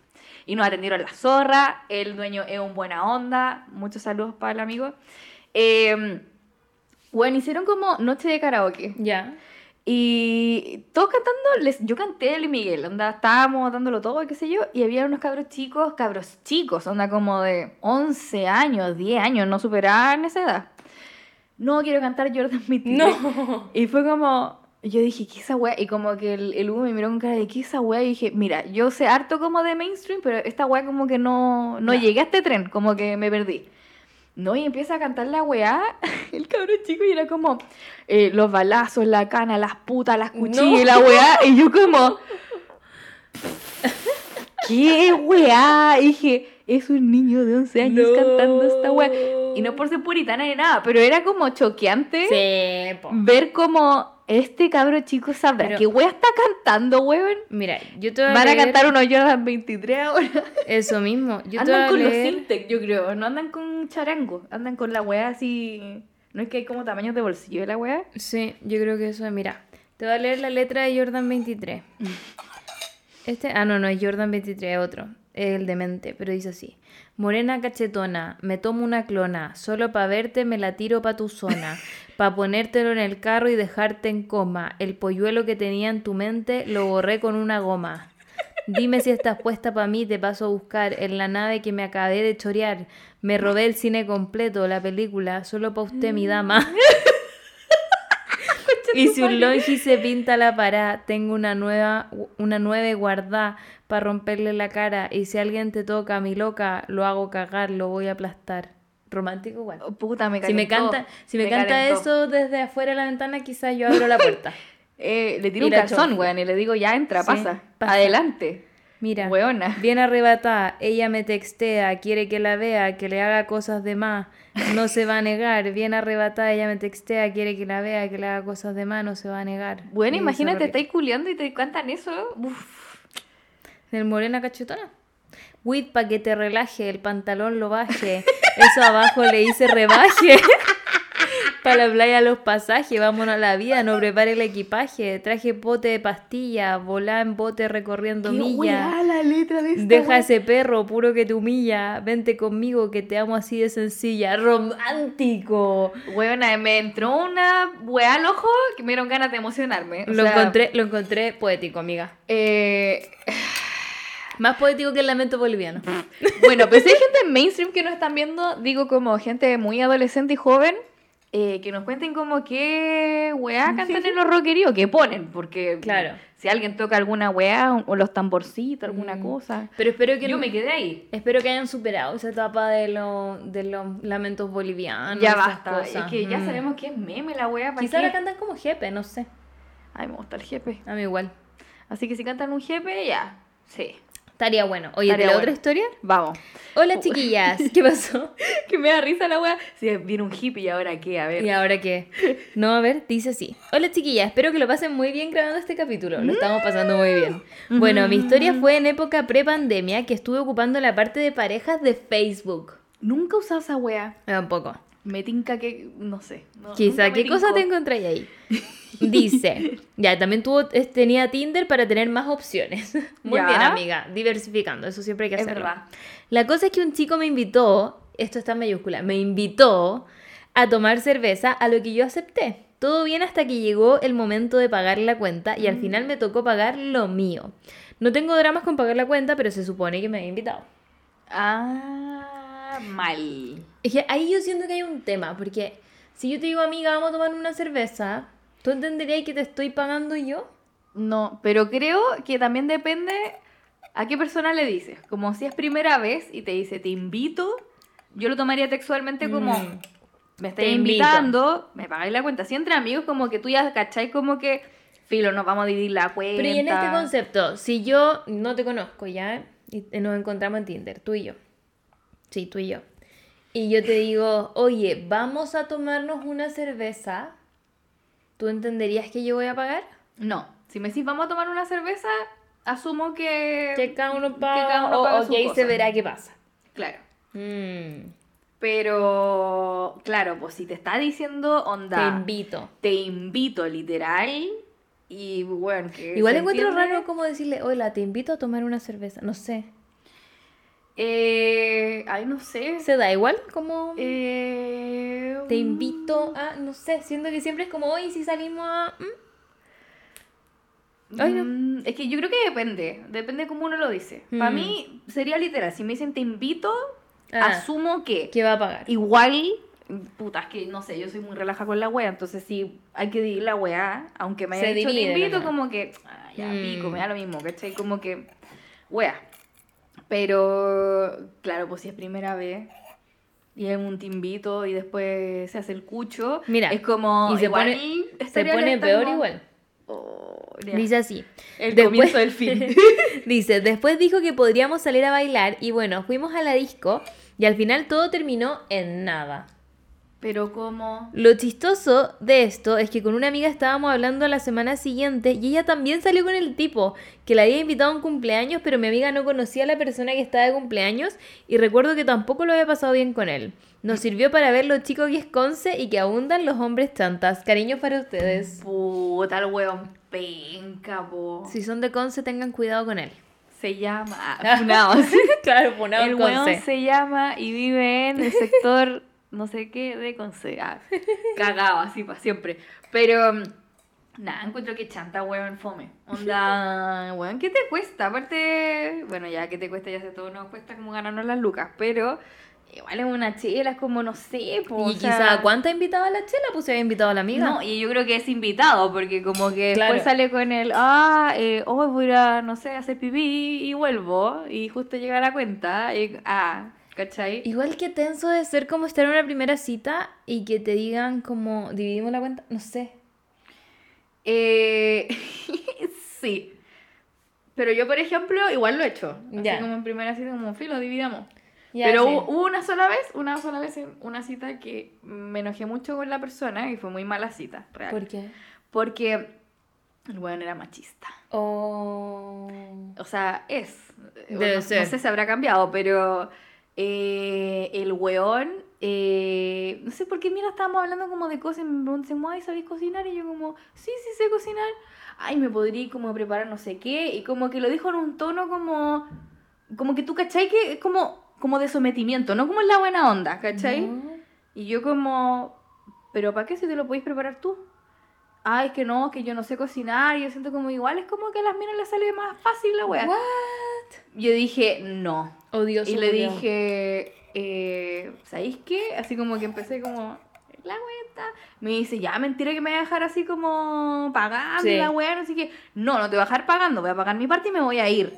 Y nos atendieron la zorra, el dueño es un buena onda. Muchos saludos para el amigo. Eh, bueno, hicieron como noche de karaoke. Ya. Y todos cantando, les, yo canté Luis Miguel, onda, estábamos dándolo todo, qué sé yo, y había unos cabros chicos, cabros chicos, onda como de 11 años, 10 años, no superaban esa edad. No quiero cantar Jordan 23. No. Y fue como, yo dije, ¿qué esa weá? Y como que el, el Hugo me miró con cara de, ¿qué esa weá? Y dije, mira, yo sé harto como de mainstream, pero esta weá como que no, no Ya. llegué a este tren, como que me perdí. No, y empieza a cantar la weá, el cabrón chico, y era como eh, los balazos, la cana, las putas, las cuchillas, No. la weá, y yo como, ¿qué weá? Y dije, es un niño de 11 años cantando esta weá. Y no por ser puritana ni nada, pero era como choqueante Sí, ver como este cabro chico sabrá Pero- qué wea está cantando, weón. Mira, yo te voy a Van a cantar unos Jordan 23 ahora. Eso mismo. Yo te voy andan a con los. Sintec, yo creo. No andan con charango. Andan con la wea así. No es que hay como tamaños de bolsillo de la wea. Sí, yo creo que eso es. Mira, te voy a leer la letra de Jordan 23. Este, ah, no, no es Jordan 23, es otro. Es el demente, pero dice así. Morena cachetona, me tomo una clona, solo pa' verte me la tiro pa' tu zona, pa' ponértelo en el carro y dejarte en coma. El polluelo que tenía en tu mente lo borré con una goma. Dime si estás puesta pa' mí, te paso a buscar en la nave que me acabé de chorear. Me robé el cine completo, la película, solo pa' usted, mi dama. Y si un longi se pinta la pará, tengo una nueva, una nueve guardá para romperle la cara. Y si alguien te toca, mi loca, lo hago cagar, lo voy a aplastar. Romántico igual. Oh, puta, me Si me canta, si me, canta calentó. eso desde afuera de la ventana, quizás yo abro la puerta. Eh, le tiro Y un calzón, weón, y le digo, ya entra, Sí, pasa. pasa. Adelante. Mira, Weona. bien arrebatada, ella me textea, quiere que la vea, que le haga cosas de más, no se va a negar. Bien arrebatada, ella me textea, quiere que la vea, que le haga cosas de más, no se va a negar. Bueno, Y imagínate, estáis culiando y te cantan eso. Uf. ¿Del morena cachetona? Wit pa' que te relaje, el pantalón lo baje. Eso abajo le hice rebaje. Para la playa los pasajes, vámonos a la vida, no prepare el equipaje. Traje pote de pastilla, volá en bote recorriendo millas. weá la letra de Deja weá. ese perro puro que te humilla. Vente conmigo que te amo así de sencilla. Romántico. Weona, me entró una weá al ojo que me dieron ganas de emocionarme. O Lo sea, encontré, lo encontré poético, amiga. eh, Más poético que el lamento boliviano. bueno, pues si hay gente en mainstream que nos están viendo, digo como gente muy adolescente y joven, eh, que nos cuenten como qué weá cantan en los rockeríos, que ponen, porque Claro. si alguien toca alguna weá o, los tamborcitos, alguna Mm. cosa. Pero espero que Yo no- me quedé ahí. Espero que hayan superado esa etapa de, lo- de los lamentos bolivianos. ya basta, cosas. es que ya Mm. sabemos que es meme la weá. ¿para Quizá qué? la cantan como jefe, no sé. Ay, me gusta el jefe. A mí igual. Así que si cantan un jefe, ya. Sí. Estaría bueno. Oye, ¿te la bueno. otra historia? Vamos. Hola, chiquillas. ¿Qué pasó? que me da risa la weá. Si viene un hippie y ahora qué, a ver. ¿Y ahora qué? No, a ver, dice así. Hola chiquillas, espero que lo pasen muy bien grabando este capítulo. Lo estamos pasando muy bien. Bueno, mi historia fue en época pre-pandemia que estuve ocupando la parte de parejas de Facebook. Nunca usado esa weá. Tampoco. Me tinca que. No sé. no- Quizá, ¿qué cosa te encontré ahí? Dice, ya, también tuvo, es- tenía Tinder para tener más opciones. Muy Ya. bien, amiga, diversificando, eso siempre hay que Es hacerlo. verdad. La cosa es que un chico me invitó, esto está en mayúscula, me invitó a tomar cerveza, a lo que yo acepté. Todo bien hasta que llegó el momento de pagar la cuenta y al Mm. final me tocó pagar lo mío. No tengo dramas con pagar la cuenta, pero se supone que me había invitado. Ah, mal. Es que ahí yo siento que hay un tema, porque si yo te digo, amiga, vamos a tomar una cerveza, ¿tú entenderías que te estoy pagando yo? No, pero creo que también depende a qué persona le dices. Como si es primera vez y te dice, te invito, yo lo tomaría textualmente como, Mm. me invito. invitando, me pagáis la cuenta. Si entre amigos, como que tú ya cacháis como que, filo, nos vamos a dividir la cuenta. Pero y en este concepto, si yo no te conozco ya, y nos encontramos en Tinder, tú y yo. Sí, tú y yo. Y yo te digo, oye, vamos a tomarnos una cerveza, ¿tú entenderías que yo voy a pagar? No, si me decís, vamos a tomar una cerveza, asumo que... Que cada uno que paga, cada uno o, paga o su que ahí se verá qué pasa. Claro. Mm, Pero, claro, pues si te está diciendo te onda, invito. te invito literal, Y bueno, que. Igual encuentro entiende. raro como decirle, hola, te invito a tomar una cerveza. No sé. Eh, ay, no sé. ¿Se da igual? Como Eh, te invito a, no sé, siento que siempre es como, hoy si salimos a... ¿mm? Ay, no. Mm, Es que yo creo que depende. Depende cómo uno lo dice. Para Mm. mí sería literal. Si me dicen te invito, Ah. asumo que. ¿Qué va a pagar? Igual, puta, es que no sé, yo soy muy relaja con la wea, entonces sí hay que dividir la wea, aunque me haya dicho te divide, invito, ¿no? como que, ah, ya Mm. pico, me da lo mismo, ¿cachai? Como que, wea. Pero, claro, pues si es primera vez y es un te invito y después se hace el cucho, Mira, es como, y se igual pone- Se pone peor como, igual. oh. Dice así. el después- comienzo del fin. Dice, después dijo que podríamos salir a bailar y bueno, fuimos a la disco y al final todo terminó en nada. Pero como... Lo chistoso de esto es que con una amiga estábamos hablando la semana siguiente y ella también salió con el tipo que la había invitado a un cumpleaños, pero mi amiga no conocía a la persona que estaba de cumpleaños y recuerdo que tampoco lo había pasado bien con él. Nos sirvió para ver lo chico que es Conce y que abundan los hombres chantas. Cariños para ustedes. Puta, el weón penca, po. Si son de Conce, tengan cuidado con él. Se llama... claro, el weón Conce. se llama y vive en el sector no sé qué de Conce. Ah, cagado así para siempre. Pero mm, nada, encuentro que chanta, weón, fome. Onda, weón, ¿qué te cuesta? Aparte, bueno, ya que te cuesta, ya sé todo, nos cuesta como ganarnos las lucas, pero igual es una chela, es como no sé, po, Y sea, quizá, ¿cuánta invitaba a la chela? Pues se había invitado a la amiga. No, y yo creo que es invitado, porque como que Claro. después sale con el, ah, eh, hoy voy a, no sé, hacer pipí y vuelvo, y justo llega la cuenta, y, ah, ¿cachai? Igual que tenso de ser como estar en una primera cita y que te digan como dividimos la cuenta, no sé. Eh, sí. Pero yo, por ejemplo, igual lo he hecho. Así como en primera cita, como filo, dividamos. Pero sí. hubo una sola vez, una sola vez en una cita que me enojé mucho con la persona y fue muy mala cita, real. ¿Por qué? Porque el weón era machista. Oh. O sea, es. Debe no, ser. No sé si habrá cambiado, pero eh, el weón, eh, no sé por qué, mira, estábamos hablando como de cosas y me preguntan, ay, ¿sabéis cocinar? Y yo como, sí, sí sé cocinar. Ay, me podría como preparar no sé qué. Y como que lo dijo en un tono como, como que tú, ¿cachai? Que es como, como de sometimiento, no como en la buena onda, ¿cachai? No. Y yo como, ¿pero para qué si te lo podéis preparar tú? Ah, es que no, es que yo no sé cocinar. Y yo siento como igual, es como que a las minas les sale más fácil la wea. What? Yo dije, no. Odioso. y le culiao. dije, eh, ¿sabéis qué? Así como que empecé como, la wea Me dice, ya, mentira que me voy a dejar así como pagando Sí. la wea, no sé qué. No, no te voy a dejar pagando, voy a pagar mi parte y me voy a ir.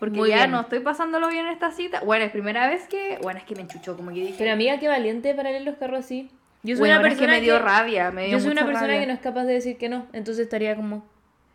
Porque Muy ya bien. no estoy pasándolo bien en esta cita. Bueno, es primera vez que, bueno, es que me enchuchó, como que dije. Pero amiga, qué valiente para leer los carros así. Yo soy Bueno, una es persona que me dio rabia, me dio Yo soy una persona rabia. que no es capaz de decir que no, entonces estaría como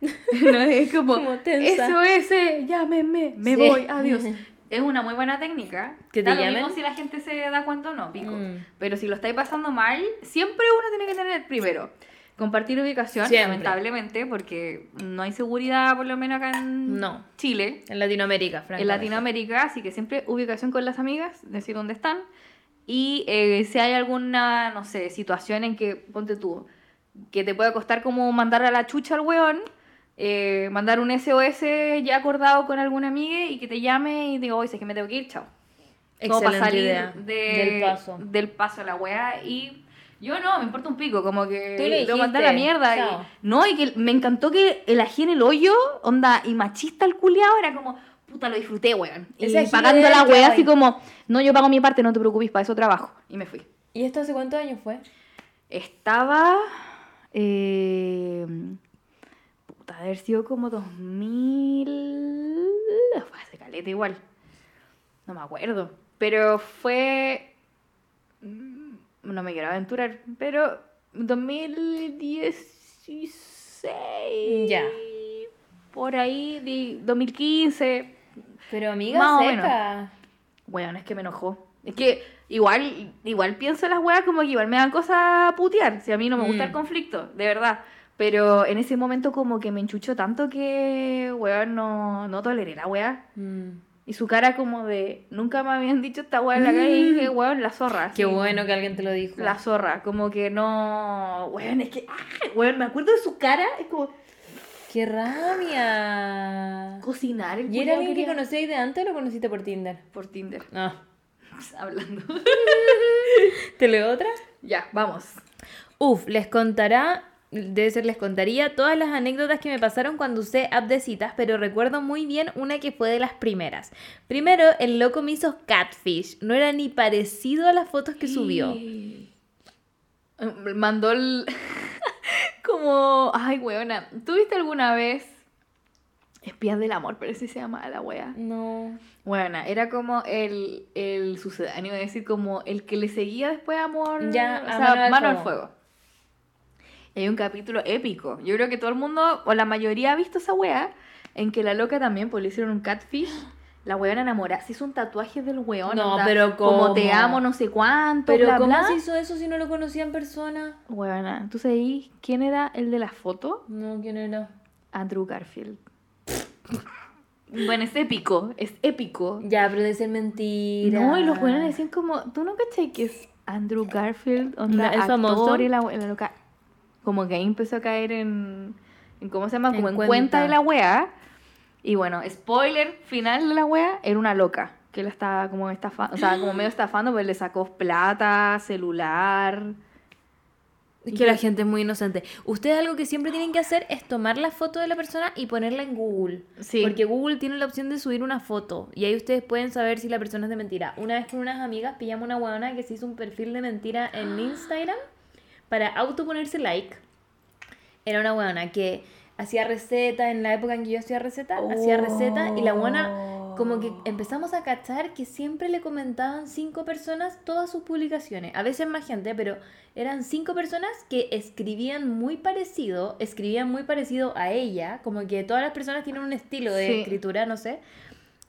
No, es como, Como tensa. eso es, eh, llámenme, me Sí. voy, adiós. Es una muy buena técnica. ¿Que te Da lo llamen? mismo si la gente se da cuenta o no, pico. Mm. Pero si lo estáis pasando mal, siempre uno tiene que tener primero. Compartir ubicación, Siempre. lamentablemente, porque no hay seguridad, por lo menos acá en No. Chile, en Latinoamérica, en Latinoamérica, así que siempre ubicación con las amigas, decir dónde están. Y eh, si hay alguna, no sé, situación en que, ponte tú, que te puede costar como mandar a la chucha al weón, eh, mandar un SOS ya acordado con alguna amiga y que te llame y diga, oye, es que me tengo que ir, chao. Como para salir idea. de- Del paso. Del paso a la weá y... Yo no, me importa un pico, como que Tú le lo mandé a la mierda. y- no, y que me encantó que el ají en el hoyo, onda, y machista el culiao, era como, puta, lo disfruté, weón. Y pagando la weá, así como, no, yo pago mi parte, no te preocupes, para eso trabajo. Y me fui. ¿Y esto hace cuántos años fue? Estaba. Eh, puta, haber sido como 2000. Fue hace caleta igual. No me acuerdo. Pero fue. mm, No me quiero aventurar, pero 2016. Ya. Por ahí, di- 2015. Pero amiga, Más o seca. Bueno, es que me enojó. Es que igual, igual pienso en las weas como que igual me dan cosas a putear. Si a mí no me gusta Mm. el conflicto, de verdad. Pero en ese momento como que me enchuchó tanto que, weón, no, no toleré la wea. Mm. Y su cara como de, nunca me habían dicho esta wea en la calle y dije, weón, la zorra. Qué bueno que alguien te lo dijo. La zorra, como que no, weón, es que, ah, weón, me acuerdo de su cara, es como, ¡Qué rabia! Cocinar el ¿Y era alguien que quería- conocíais de antes o lo conociste por Tinder? Por Tinder. No. Hablando. ¿Te leo otra? ya, vamos. Uf, les contará, debe ser les contaría todas las anécdotas que me pasaron cuando usé app de citas, pero recuerdo muy bien una que fue de las primeras. Primero, el loco me hizo catfish, no era ni parecido a las fotos que subió. Mandó el... como... Ay, weona. ¿Tú viste alguna vez... Espías del amor, pero sí se llama la wea. No. Bueno, era como el, el sucedáneo, es decir, como el que le seguía después amor. Ya, o a sea, Mano al mano al Fuego. Hay un capítulo épico. Yo creo que todo el mundo, o la mayoría, ha visto esa wea, en que la loca también, pues le hicieron un catfish. La weona enamorada, se hizo un tatuaje del weón. No, onda, pero Como te ¿cómo? amo, no sé cuánto, Pero bla, ¿cómo bla. se hizo eso si no lo conocía en persona? Weona, ¿tú sabes quién era el de la foto? No, ¿quién era? Andrew Garfield. bueno, es épico, es épico. Ya, pero debe ser mentira. No, y los buenos decían como, ¿tú no cachai que es Andrew Garfield? Onda, No, ¿es actor famoso? y la, la loca. Como que ahí empezó a caer en, en ¿cómo se llama? En Como en, cuenta. cuenta de la wea. Y bueno, spoiler final de la wea, era una loca. Que la estaba como estafando, o sea, como medio estafando, pues le sacó plata, celular. Es que la gente es muy inocente. Ustedes algo que siempre tienen que hacer es tomar la foto de la persona y ponerla en Google. Sí. Porque Google tiene la opción de subir una foto y ahí ustedes pueden saber si la persona es de mentira. Una vez con unas amigas pillamos una huevona que se hizo un perfil de mentira en Instagram para autoponerse like. Era una huevona que hacía receta en la época en que yo hacía receta, hacía receta y la huevona como que empezamos a cachar que siempre le comentaban cinco personas todas sus publicaciones. A veces más gente, pero eran cinco personas que escribían muy parecido, escribían muy parecido a ella, como que todas las personas tienen un estilo de Sí. escritura, no sé.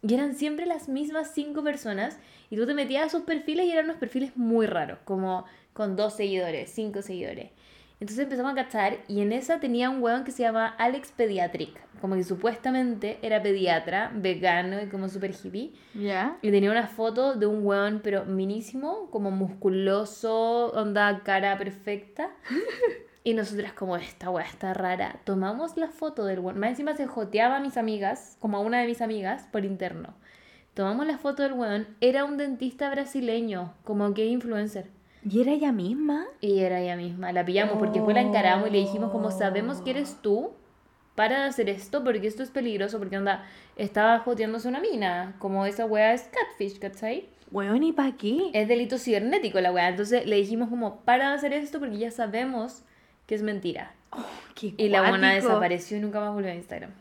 Y eran siempre las mismas cinco personas. Y tú te metías a sus perfiles y eran unos perfiles muy raros, como con dos seguidores, cinco seguidores. Entonces empezamos a cachar y en esa tenía un weón que se llama Alex Pediatric. Como que supuestamente era pediatra, vegano y como super hippie. ¿Ya? Y tenía una foto de un weón, pero minísimo, como musculoso, onda cara perfecta. Y nosotras como, esta weá está rara. Tomamos la foto del weón. Más encima se joteaba a mis amigas, como a una de mis amigas, por interno. Tomamos la foto del weón. Era un dentista brasileño, como que influencer. ¿Y era ella misma? Y era ella misma. La pillamos porque después la encaramos y le dijimos como, sabemos que eres tú. Para de hacer esto porque esto es peligroso. Porque onda, estaba joteándose una mina. Como esa weá es catfish, ¿cachai? Weón, ¿y para qué? es delito cibernético la weá. Entonces le dijimos como, para de hacer esto porque ya sabemos que es mentira. Qué Y la cuático. desapareció y nunca más volvió a Instagram.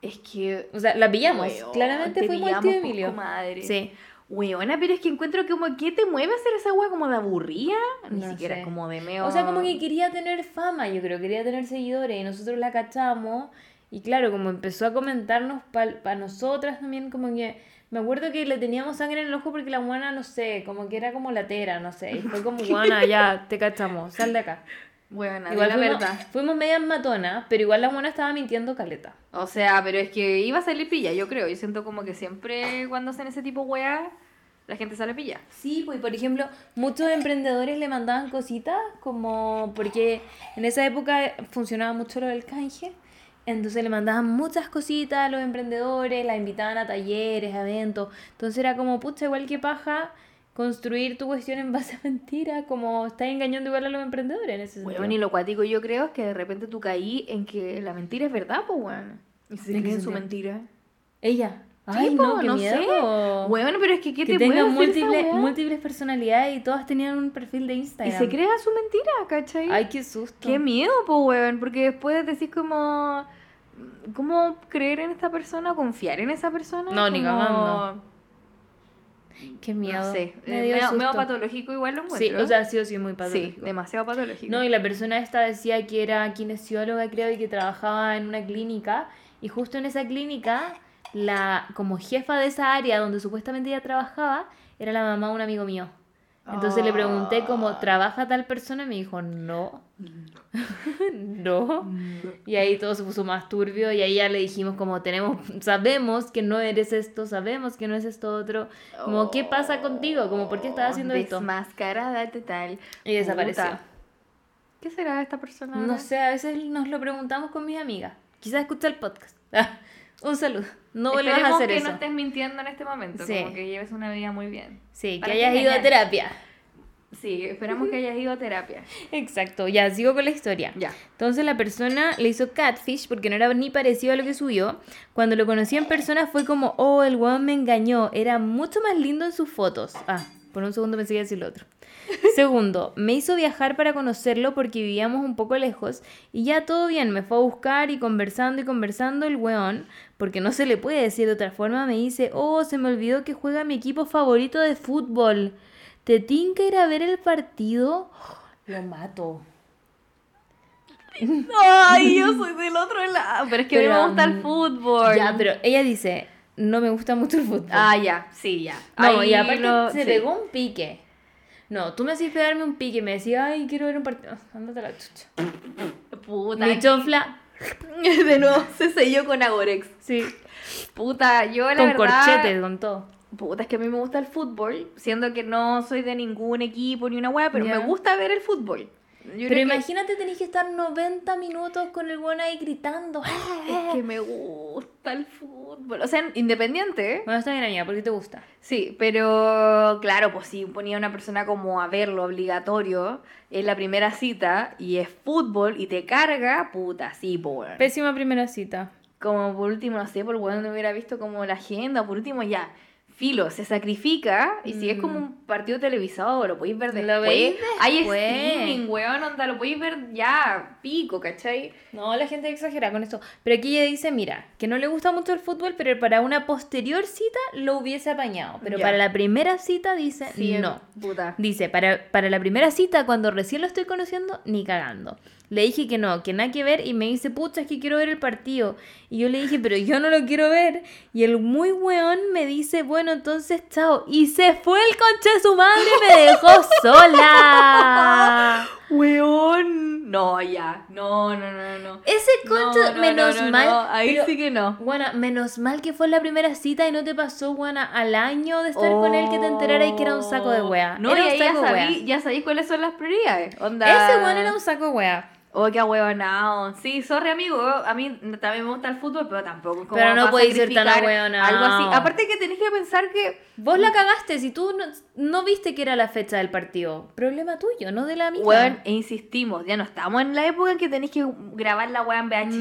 Es que... O sea, la pillamos. Weón, Claramente te fuimos pillamos, tío po, Emilio. comadre. Sí. Weona, pero es que encuentro como que te mueve a hacer esa wea como de aburrida. Ni No siquiera sé. como de medio. O sea, como que quería tener fama, yo creo, quería tener seguidores y nosotros la cachamos. Y claro, como empezó a comentarnos para nosotras también, como que me acuerdo que le teníamos sangre en el ojo porque la buena, no sé, como que era como latera, no sé. Y fue como, buena, ya, te cachamos, sal de acá. Weona, Igual la fuimos, verdad. fuimos medias matonas, pero igual la buena estaba mintiendo caleta. O sea, pero es que iba a salir pilla, yo creo. Yo siento como que siempre cuando hacen ese tipo de wea, la gente sale pilla. Sí, pues por ejemplo, muchos emprendedores le mandaban cositas, como porque en esa época funcionaba mucho lo del canje. Entonces le mandaban muchas cositas a los emprendedores, la invitaban a talleres, a eventos. Entonces era como, pucha, igual que paja, construir tu cuestión en base a mentiras, como estás engañando igual a los emprendedores en ese sentido. Weón, y lo cuático yo creo es que de repente tú caí en que la mentira es verdad, pues weón. Y se ¿En qué creen su mentira. Ella. Sí, Ay, po, no, qué no miedo. sé. Weón, pero es que ¿qué que te tengan múltiples, múltiples personalidades y todas tenían un perfil de Y Instagram. se crea su mentira, ¿cachai? Ay, qué susto. Qué miedo, po, weón, porque después decís como... ¿Cómo creer en esta persona? ¿Confiar en esa persona? No, ni Como- cagando. Qué miedo. No sé, Me eh, dio medio, susto. medio patológico igual lo Sí, encuentro. o sea, sí o sí, muy sí, patológico. demasiado patológico. No, y la persona esta decía que era kinesióloga, creo, y que trabajaba en una clínica. Y justo en esa clínica, la como jefa de esa área donde supuestamente ella trabajaba, era la mamá de un amigo mío. Entonces le pregunté cómo trabaja tal persona y me dijo, no. no. Y ahí todo se puso más turbio y ahí ya le dijimos como tenemos, sabemos que no eres esto, sabemos que no es esto otro. Como, ¿qué pasa contigo? Como, ¿por qué estás haciendo esto? Desmascarada total. Y desapareció. Puta. ¿Qué será esta persona? No sé, a veces nos lo preguntamos con mis amigas. Quizás escucha el podcast. Un saludo. No vuelvas a Esperemos hacer que eso. no estés mintiendo en este momento, Sí. como que lleves una vida muy bien. Sí, que hayas ido a terapia. Sí, esperamos que hayas ido a terapia. Exacto, ya sigo con la historia. Ya. Entonces la persona le hizo catfish porque no era ni parecido a lo que subió. Cuando lo conocí en persona fue como, oh, el weón me engañó. Era mucho más lindo en sus fotos. Ah, por un segundo pensé que decir lo otro. Segundo, me hizo viajar para conocerlo porque vivíamos un poco lejos y ya todo bien, me fue a buscar y conversando y conversando el weón, porque no se le puede decir de otra forma, me dice, oh, se me olvidó que juega mi equipo favorito de fútbol. ¿Te tinca ir a ver el partido? Lo mato. Ay, yo soy del otro lado. Pero es que Pero, me gusta el mm, fútbol. Ya, pero ella dice, no me gusta mucho el fútbol. Ah, ya, sí, ya. no, Ahí y aparte lo- se sí. pegó un pique. No, tú me hacías pegarme un pique y me decías, ay, quiero ver un partido. Ándate a la chucha. Puta. Mi chonfla, De nuevo se selló con Agorex. sí, Puta, yo la con verdad... corchetes, con todo. Puta, es que a mí me gusta el fútbol, siendo que no soy de ningún equipo ni una wea, pero me gusta ver el fútbol. Yo Pero creo que- imagínate, tenés que estar 90 minutos con el weón ahí gritando. Es que me gusta el fútbol. O sea, independiente, ¿eh? Bueno, está bien, amiga, ¿por qué te gusta? Sí, pero claro, pues si ponía a una persona como a verlo obligatorio en la primera cita y es fútbol y te carga, puta, sí, por. Pésima primera cita. Como por último, no sé, por bueno no hubiera visto como la agenda, por último ya. Filo, se sacrifica y si es como un partido televisado, lo podéis ver Mm. Lo después. Hay después. streaming, weón, onda, lo podéis ver ya, pico, ¿cachai? No, la gente exagera con esto. Pero aquí ella dice, mira, que no le gusta mucho el fútbol, pero para una posterior cita lo hubiese apañado. Pero Ya. para la primera cita dice, Sí, no. Puta. Dice, para, para la primera cita, cuando recién lo estoy conociendo, ni cagando. Le dije que no, que nada que ver y me dice, pucha, es que quiero ver el partido. Y yo le dije, pero yo no lo quiero ver. Y el muy weón me dice, bueno, entonces chao. Y se fue el conche de su madre y me dejó sola. Weón. No, ya. No, no, no, no. Ese conche, No, no, menos no, no, mal. Ahí pero- sí que no. Bueno, menos mal que fue la primera cita y no te pasó, buena, al año de estar con él que te enteraras y que era un saco de wea. No, era un ya saco wea. sabí, ya sabí cuáles son las prioridades. Onda. Ese weón era un saco de wea. Oh, qué ahueonado. Sí, sorry, amigo. A mí también me gusta el fútbol, pero tampoco. como Pero no podéis ser tan ahueonado. Algo así. Aparte que tenés que pensar que. Vos la cagaste, si tú no, no viste que era la fecha del partido. Problema tuyo, no de la mía. Weón, e insistimos, ya no estamos en la época en que tenés que grabar la weá en VHS,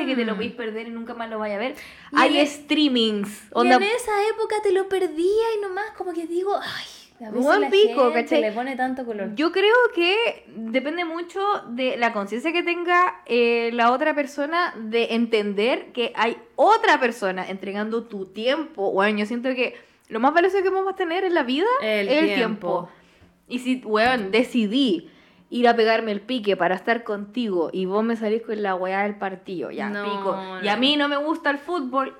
No. que te lo podéis perder y nunca más lo vaya a ver. Y Hay streamings. Y Onda, en esa época te lo perdía y nomás como que digo, ay, Buen pico, ¿cachai? le pone tanto color. Yo creo que depende mucho de la conciencia que tenga eh, la otra persona de entender que hay otra persona entregando tu tiempo. Bueno, yo siento que lo más valioso que vamos a tener en la vida El es el tiempo. tiempo. Y si, weón, decidí ir a pegarme el pique para estar contigo y vos me salís con la weá del partido, ya, No, pico. Y a mí no me gusta el fútbol,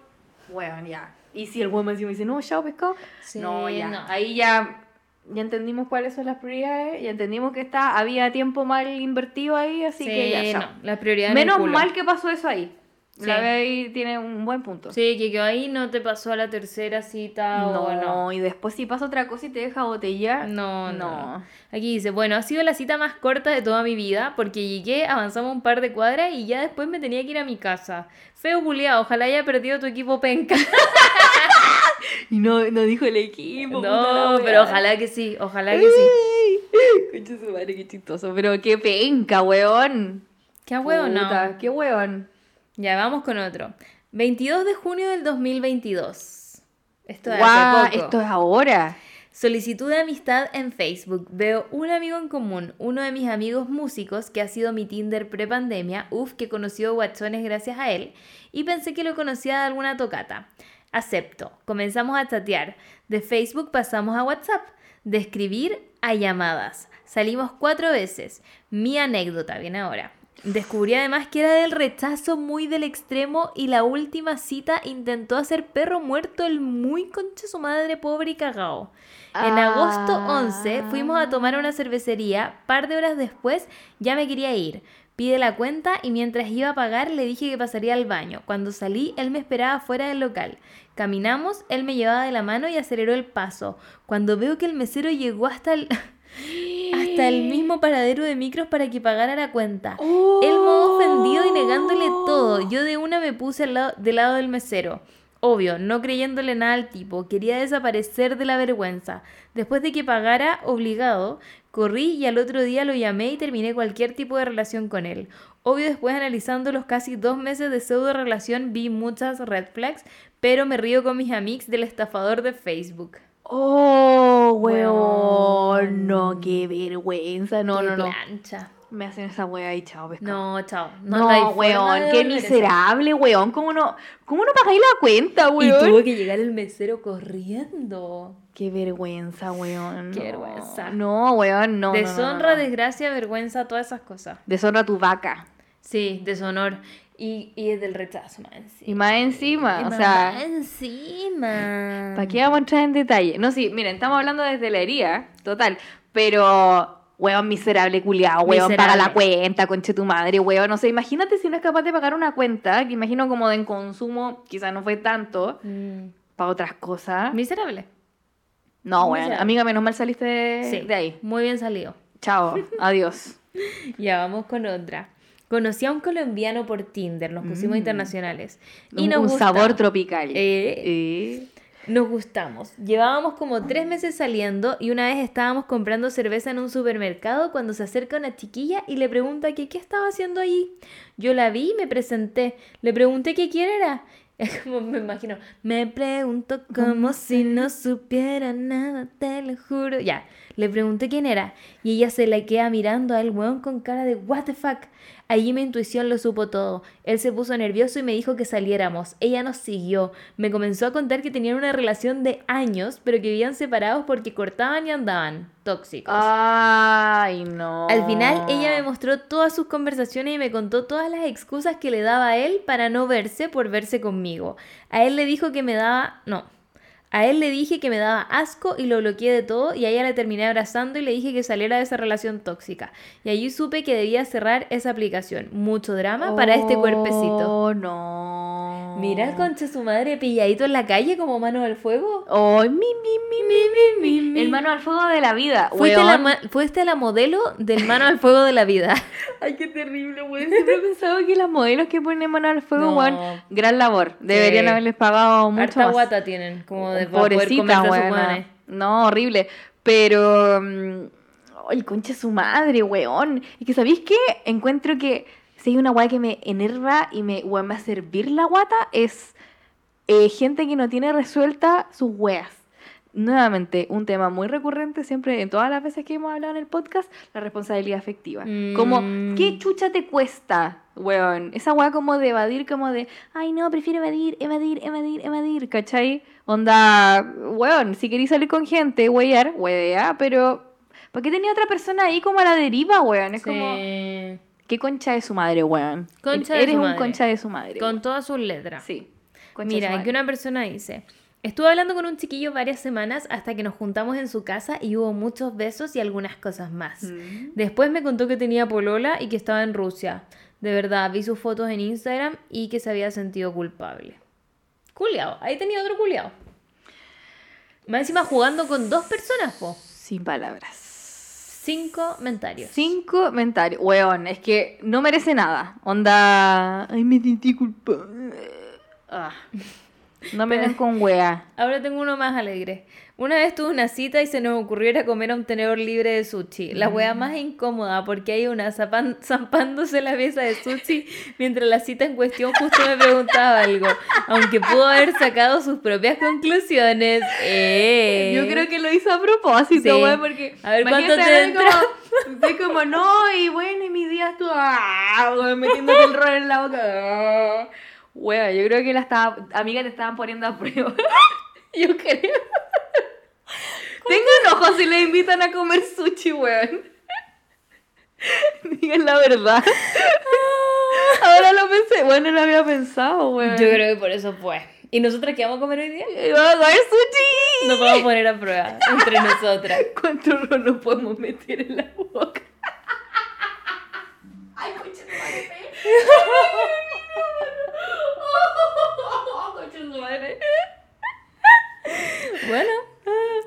weón, ya. Y si el weón me dice, no, chao, pescado. Sí, no, ya. no. Ahí ya, ya entendimos cuáles son las prioridades, ya entendimos que está, había tiempo mal invertido ahí, así sí, que ya, chao. no, la prioridad en el Menos mal que pasó eso ahí. Sí. La ve ahí tiene un buen punto. Sí, que quedó ahí no te pasó a la tercera cita o No, no. y después si pasa otra cosa y te deja botellar. No, no, No. Aquí dice, bueno, ha sido la cita más corta de toda mi vida porque llegué, avanzamos un par de cuadras y ya después me tenía que ir a mi casa. Feo culiao, ojalá haya perdido tu equipo penca. Y no, no dijo el equipo. no, pero ojalá que sí, ojalá que sí. Concha su madre, qué chistoso. Pero qué penca, weón. Qué huevo, no. Qué weón. Ya, vamos con otro. 22 de junio del 2022. Esto es hace poco. esto es ahora. Solicitud de amistad en Facebook. Veo un amigo en común, uno de mis amigos músicos que ha sido mi Tinder pre-pandemia. Uf, que conoció guachones gracias a él. Y pensé que lo conocía de alguna tocata. Acepto. Comenzamos a chatear. De Facebook pasamos a WhatsApp. De escribir a llamadas. Salimos cuatro veces. Mi anécdota viene ahora. Descubrí además que era del rechazo muy del extremo y la última cita intentó hacer perro muerto el muy concha su madre pobre y cagao. En agosto 11 fuimos a tomar una cervecería, par de horas después ya me quería ir. Pide la cuenta y mientras iba a pagar le dije que pasaría al baño. Cuando salí él me esperaba fuera del local. Caminamos, él me llevaba de la mano y aceleró el paso. Cuando veo que el mesero llegó hasta el... hasta el mismo paradero de micros para que pagara la cuenta. Él modo ofendido y negándole todo. Yo de una me puse al lado, del lado del mesero. Obvio, no creyéndole nada al tipo, quería desaparecer de la vergüenza. Después de que pagara obligado, corrí y al otro día lo llamé y terminé cualquier tipo de relación con él. Obvio, después analizando los casi dos meses de pseudo relación vi muchas red flags, pero me río con mis amigos del estafador de Facebook. Oh, weón. No, qué vergüenza. No, Qué no, no. plancha. Me hacen esa wea y chao, pescado. No, chao. No, forma weón, qué miserable, weón. ¿Cómo no, cómo no pagáis la cuenta, Y weón? tuvo que llegar el mesero corriendo. Qué vergüenza, weón. Qué no. vergüenza. No, weón, no. no, no, Deshonra, no. desgracia, vergüenza, todas esas cosas. Deshonra tu vaca. Sí, deshonor. Y, y es del rechazo, más encima. Y más encima, Y o más sea, encima. ¿para qué vamos a entrar en detalle? No, sí, miren, estamos hablando desde la herida, total. Pero, weón, miserable culiao, weón, paga la cuenta, conche tu madre, weón. No sé, imagínate si no es capaz de pagar una cuenta, que imagino como de en consumo, quizás no fue tanto, Mm. para otras cosas. Miserable. No, weón, amiga, menos mal saliste de, Sí, de ahí. muy bien salido. Chao, adiós. Ya vamos con otra. Conocí a un colombiano por Tinder, nos pusimos Mm. internacionales. Y un nos un sabor tropical. Eh. Eh. Nos gustamos. Llevábamos como tres meses saliendo y una vez estábamos comprando cerveza en un supermercado cuando se acerca una chiquilla y le pregunta que qué estaba haciendo allí. Yo la vi y me presenté. Le pregunté qué quién era. Es como me imagino. Me pregunto como si no supiera nada, te lo juro. Ya, le pregunté quién era y ella se la queda mirando al weón con cara de what the fuck. Allí mi intuición lo supo todo. Él se puso nervioso y me dijo que saliéramos. Ella nos siguió. Me comenzó a contar que tenían una relación de años, pero que vivían separados porque cortaban y andaban. Tóxicos. Ay, no. Al final ella me mostró todas sus conversaciones y me contó todas las excusas que le daba a él para no verse por verse conmigo. A él le dijo que me daba... No. A él le dije que me daba asco y lo bloqueé de todo y a ella la terminé abrazando y le dije que saliera de esa relación tóxica. Y allí supe que debía cerrar esa aplicación. Mucho drama para este cuerpecito. Oh, no. Mira el conche su madre pilladito en la calle como mano al fuego. Ay, mi, mi, mi, mi, mi, mi. El mano al fuego de la vida. Fuiste la, fuiste la modelo del mano al fuego de la vida. Ay, qué terrible, weón. Siempre he pensado que las modelos que ponen mano al fuego, No. weón, gran labor. Deberían Sí. haberles pagado mucho Harta más. guata tienen, como de Pobrecita, comerse a sus weona. hueones. No, horrible. Pero. mm, Ay, concha su madre, weón. Y que, ¿sabéis qué? Encuentro que si hay una weá que me enerva y me, weón, me hace servir la guata, es eh, gente que no tiene resuelta sus weas. Nuevamente, un tema muy recurrente siempre en todas las veces que hemos hablado en el podcast, la responsabilidad afectiva. Como, Mm. ¿qué chucha te cuesta, weón? Esa weá como de evadir, como de, ay no, prefiero evadir, evadir, evadir, evadir, ¿cachai? Onda, weón, si queréis salir con gente, weyar, wea, pero ¿por qué tenía otra persona ahí como a la deriva, weón? Es como. ¿qué concha de su madre, weón? Concha de Eres su un madre. concha de su madre. Con weón. todas sus letras. Sí. concha de Mira, madre. una persona dice, estuve hablando con un chiquillo varias semanas hasta que nos juntamos en su casa y hubo muchos besos y algunas cosas más. Mm. Después me contó que tenía polola y que estaba en Rusia. De verdad, vi sus fotos en Instagram y que se había sentido culpable. Culeado, ahí tenía otro culeado. Más encima jugando con dos personas, po. Sin palabras. Cinco mentarios. Cinco comentarios. Weón, es que no merece nada. Onda. Ay, me sentí culpable. Ah. No me ven con wea. Ahora tengo uno más alegre. Una vez tuve una cita y se nos ocurrió ir a comer a un tenedor libre de sushi. La wea más incómoda porque hay una zapan- zampándose la mesa de sushi mientras la cita en cuestión justo me preguntaba algo. Aunque pudo haber sacado sus propias conclusiones. Eh. Yo creo que lo hizo a propósito, Sí. weón, porque. A ver, ¿cuánto te entró? Como, como, no, y bueno, y mi día estuvo. Ah, metiéndote el rol en la boca. Ah. Weón, yo creo que las estaba, amigas te estaban poniendo a prueba. yo creo. Tengo enojo si le invitan a comer sushi, weón. Digan la verdad. Ahora lo pensé. Bueno, no lo había pensado, weón. Yo creo que por eso fue. ¿Y nosotras qué vamos a comer hoy día? Vamos a comer sushi. Nos vamos a poner a prueba entre nosotras. ¿Cuánto no nos podemos meter en la boca? Ay, concha de madre. Bueno,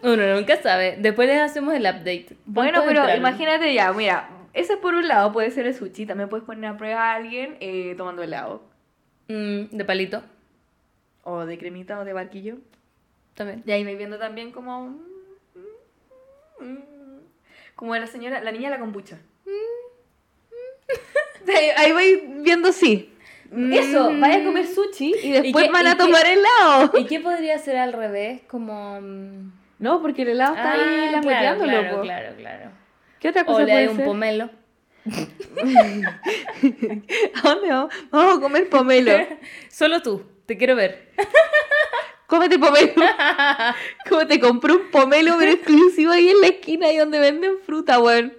uno nunca sabe. Después les hacemos el update. Bueno, ¿Cuánto pero entraron? imagínate ya, mira, ese por un lado puede ser el sushi, también puedes poner a prueba a alguien eh, tomando helado. Mm, de palito. O de cremita o de barquillo. También. Y ahí vais viendo también como... mm, mm, Como la señora, la niña de la kombucha. Ahí, ahí vais viendo sí. Eso, vaya a comer sushi y después qué- van y a qué- tomar helado. ¿Y qué podría ser al revés? Como. mm, No, porque el helado está ahí ah, claro, langueteándolo, claro, po. claro, claro. ¿Qué otra O cosa le hay puede un ser? pomelo. ¿A dónde vamos? Vamos a comer pomelo. Solo tú, te quiero ver. Cómete pomelo. Como te compré un pomelo, pero exclusivo ahí en la esquina, ahí donde venden fruta, weón.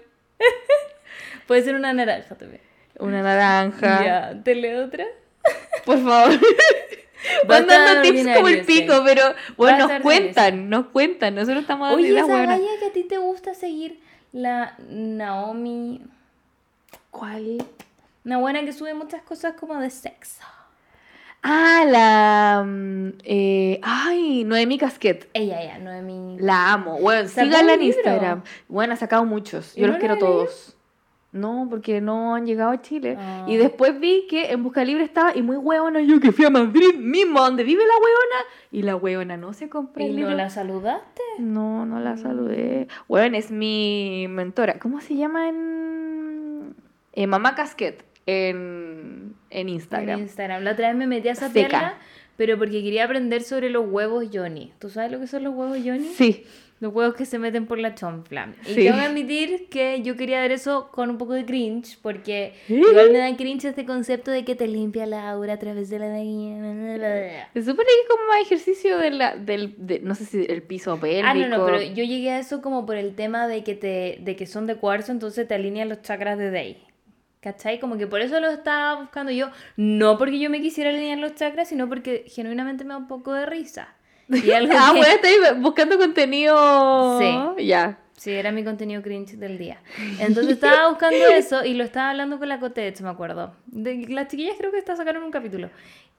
Puede ser una naranja también. Una naranja. Ya, ¿te leo otra? Por favor. Van dando tips como el ordinario, sí. pico, pero bueno, nos cuentan, nos cuentan. Nosotros estamos dando Oye, esa buenas. que a ti te gusta seguir, la Naomi. ¿Cuál? Una buena que sube muchas cosas como de sexo. Ah, la. mm, eh, ay, Noemi Casquet. Ella, ella, Noemi. La amo. Bueno, síganla en libro. Instagram. Bueno, ha sacado muchos. ¿Y Yo no los lo quiero todos. No, porque no han llegado a Chile. Ah. Y después vi que en Busca Libre estaba, y muy hueona, yo que fui a Madrid mismo, donde vive la hueona, y la hueona no se compró ¿Y el no libro. la saludaste? No, no la saludé. Bueno, es mi mentora. ¿Cómo se llama en. eh, Mamá Casquet en, en Instagram. En Instagram. La otra vez me metí a Seca. sapearla, pero porque quería aprender sobre los huevos Johnny. ¿Tú sabes lo que son los huevos Johnny? Sí. Los huevos que se meten por la chonfla. Y Sí. tengo que admitir que yo quería ver eso con un poco de cringe, porque igual me da cringe este concepto de que te limpia la aura a través de la. Se supone que es como más ejercicio de la, del, de, no sé si el piso pélvico. Ah, no, no, pero yo llegué a eso como por el tema de que, te, de que son de cuarzo, entonces te alinean los chakras de Day. ¿Cachai? Como que por eso lo estaba buscando yo. No porque yo me quisiera alinear los chakras, sino porque genuinamente me da un poco de risa. Y algo ah, que- bueno, estáis buscando contenido. Sí. Ya. Sí, era mi contenido cringe del día. Entonces estaba buscando eso y lo estaba hablando con la Cotet, me acuerdo. De, las chiquillas creo que está sacaron un capítulo.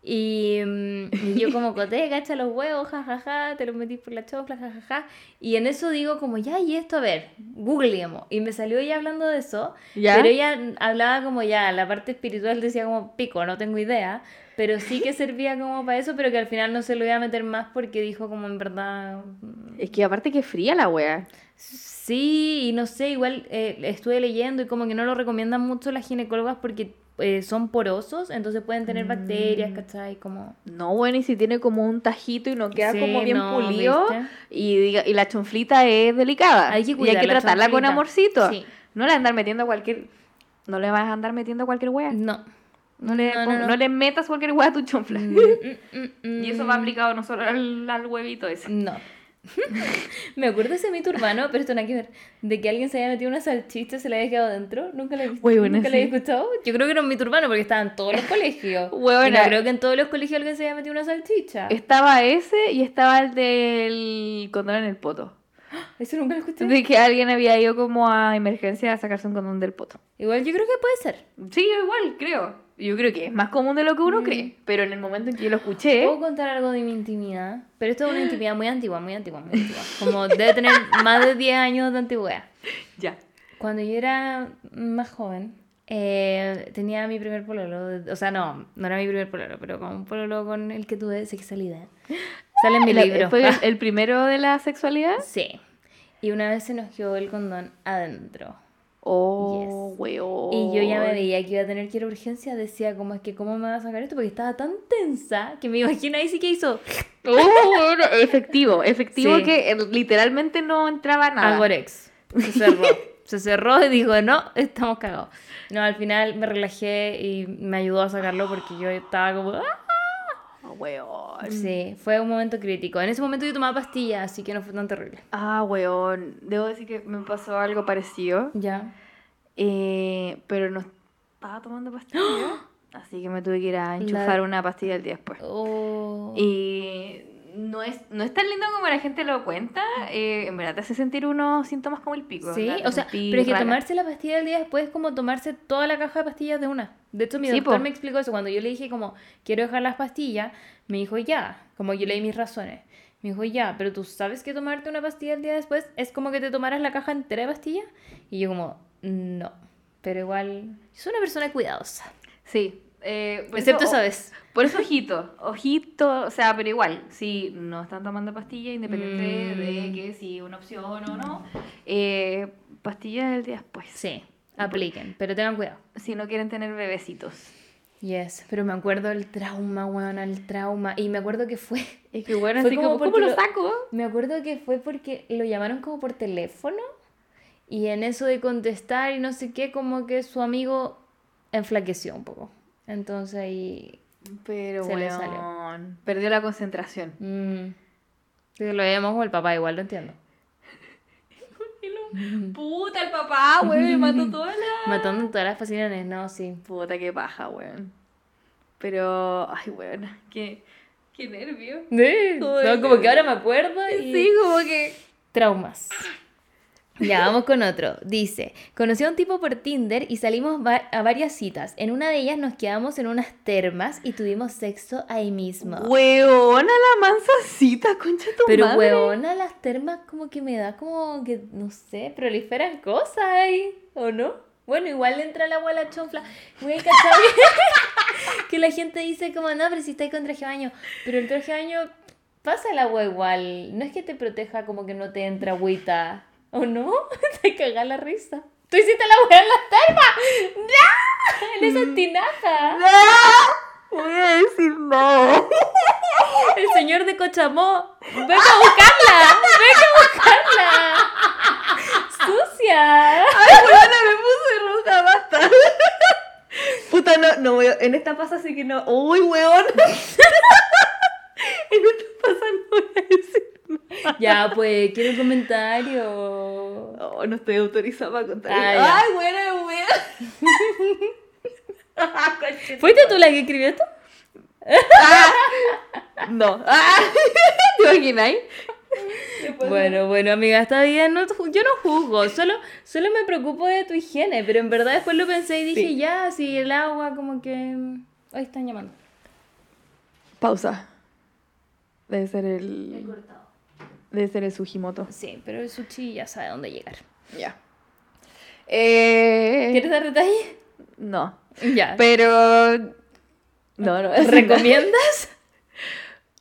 Y, mm, y yo como Cotet, gacha los huevos, jajaja, te los metí por la chofla, jajaja. Y en eso digo como, ya, y esto, a ver, googleemos. Y me salió ella hablando de eso. ¿Ya? Pero ella hablaba como ya, la parte espiritual decía como, pico, no tengo idea. Pero sí que servía como para eso, pero que al final no se lo iba a meter más porque dijo como en verdad... mm, Es que aparte que fría la wea. Sí, y no sé, igual eh, estuve leyendo y como que no lo recomiendan mucho las ginecólogas porque eh, son porosos, entonces pueden tener bacterias, Mm. ¿cachai? Como... No, bueno, y si tiene como un tajito y no queda Sí, como bien no, pulido. Y, y la chonflita es delicada. Hay que y hay cuidar que la tratarla con amorcito. Sí. No le andar metiendo cualquier. No le vas a andar metiendo a cualquier wea. No. No le, No, no, no. no le metas cualquier wea a tu chonfla. Mm, mm, mm, Y eso mm. va aplicado no solo al, al huevito ese. No. Me acuerdo de ese mito urbano, pero esto nada que ver, de que alguien se había metido una salchicha y se la había quedado dentro. Nunca la he visto. Huevona, Nunca la he sí. escuchado. Yo creo que era un mito urbano porque estaba en todos los colegios. Huevona. Y no creo que en todos los colegios alguien se haya metido una salchicha. Estaba ese y estaba el del condón en el poto. Eso nunca lo escuché. De que alguien había ido como a emergencia a sacarse un condón del poto. Igual yo creo que puede ser. Sí, igual, creo. Yo creo que es más común de lo que uno Mm. cree. Pero en el momento en que yo lo escuché. Puedo contar algo de mi intimidad, pero esto es una intimidad muy antigua, muy antigua, muy antigua. Como debe tener más de 10 años de antigüedad. Ya. Cuando yo era más joven, eh, tenía mi primer pololo. O sea, no, no era mi primer pololo, pero como un pololo con el que tuve sexualidad. Sale en mi La- libro. ¿Fue el, el primero de la sexualidad? Sí. Y una vez se nos quedó el condón adentro. Oh, Yes. weón. Y yo ya me veía que iba a tener que ir a urgencia. Decía, como es que, ¿cómo me va a sacar esto? Porque estaba tan tensa que me imagino ahí sí que hizo Oh, efectivo, efectivo Sí. que eh, literalmente no entraba nada. Agorex. Se cerró. se cerró y dijo, no, estamos cagados. No, al final me relajé y me ayudó a sacarlo porque yo estaba como... "Ah". Weón. Sí, fue un momento crítico. En ese momento yo tomaba pastillas, así que no fue tan terrible. Ah, weón. Debo decir que me pasó algo parecido. Ya. eh, pero no estaba tomando pastillas. Así que me tuve que ir a enchufar La- una pastilla el día después. Oh. Y no es, no es tan lindo como la gente lo cuenta. eh, en verdad te hace sentir unos síntomas como el pico. Sí, o sea, pero es que rara. tomarse la pastilla del día después es como tomarse toda la caja de pastillas de una. De hecho, mi Sí, doctor po. me explicó eso. Cuando yo le dije como, quiero dejar las pastillas, me dijo, ya, como yo leí mis razones. Me dijo, ya, pero tú sabes que tomarte una pastilla el día después es como que te tomaras la caja entera de pastillas. Y yo como, no. Pero igual, soy una persona cuidadosa. Sí. Eh, Excepto eso- esa vez. Por eso ojito, ojito, o sea, pero igual, si no están tomando pastillas, independiente Mm. de que si una opción o no, eh, pastillas del día después. Sí, apliquen, pero tengan cuidado. Si no quieren tener bebecitos. Yes, pero me acuerdo el trauma, weón, el trauma. Y me acuerdo que fue, Es que bueno, Fue así como como, ¿cómo lo- saco? me acuerdo que fue porque lo llamaron como por teléfono. Y en eso de contestar y no sé qué, como que su amigo enflaqueció un poco. Entonces ahí... Pero Se le weón, salió. perdió la concentración. mm, lo llamamos como el papá, igual lo entiendo. Puta, el papá, weón, me mató toda la... Matando todas las fascinaciones, no, sí. Puta, qué paja, weón. Pero, ay, weón, qué, qué nervio. Sí, no, como que ahora me acuerdo y... Sí, como que... Traumas. Ya, vamos con otro. Dice, conocí a un tipo por Tinder y salimos a varias citas. En una de ellas nos quedamos en unas termas y tuvimos sexo ahí mismo. Weona, la mansacita, concha tu Pero madre. huevona, las termas como que me da como que, no sé, proliferan cosas ahí, ¿o no? Bueno, igual le entra el agua a la chonfla. Güey, ¿cachai? que la gente dice como, no, pero si estáis con traje de baño. Pero el traje de baño pasa el agua igual. No es que te proteja como que no te entra agüita. ¿O no? te caga la risa. Tú hiciste la hueá en las termas. ¡No! En esa tinaja. ¡No! Voy a decir no. El señor de Cochamó. Venga a buscarla. Venga a buscarla. Sucia. Ay, weona, me puse roja, basta. Puta, no, no voy a- En esta pasa así que no. Uy, weón. en esta pasa no voy a decir. Ya, pues, quiero un comentario. Oh, no estoy autorizada para contar. Ah. Ay, buena, weón. ¿Fuiste tú la que escribió esto? No. Ah, ¿Te? Bueno, bueno, amiga, está bien. No, yo no juzgo. Solo, solo me preocupo de tu higiene. Pero en verdad después lo pensé y dije, Sí. ya, si el agua, como que. Hoy están llamando. Pausa. Debe ser el. Debe ser el Sugimoto. Sí, pero el sushi ya sabe dónde llegar. Ya. Eh, ¿Quieres dar detalle? No. Ya. Pero. No, no. ¿Recomiendas?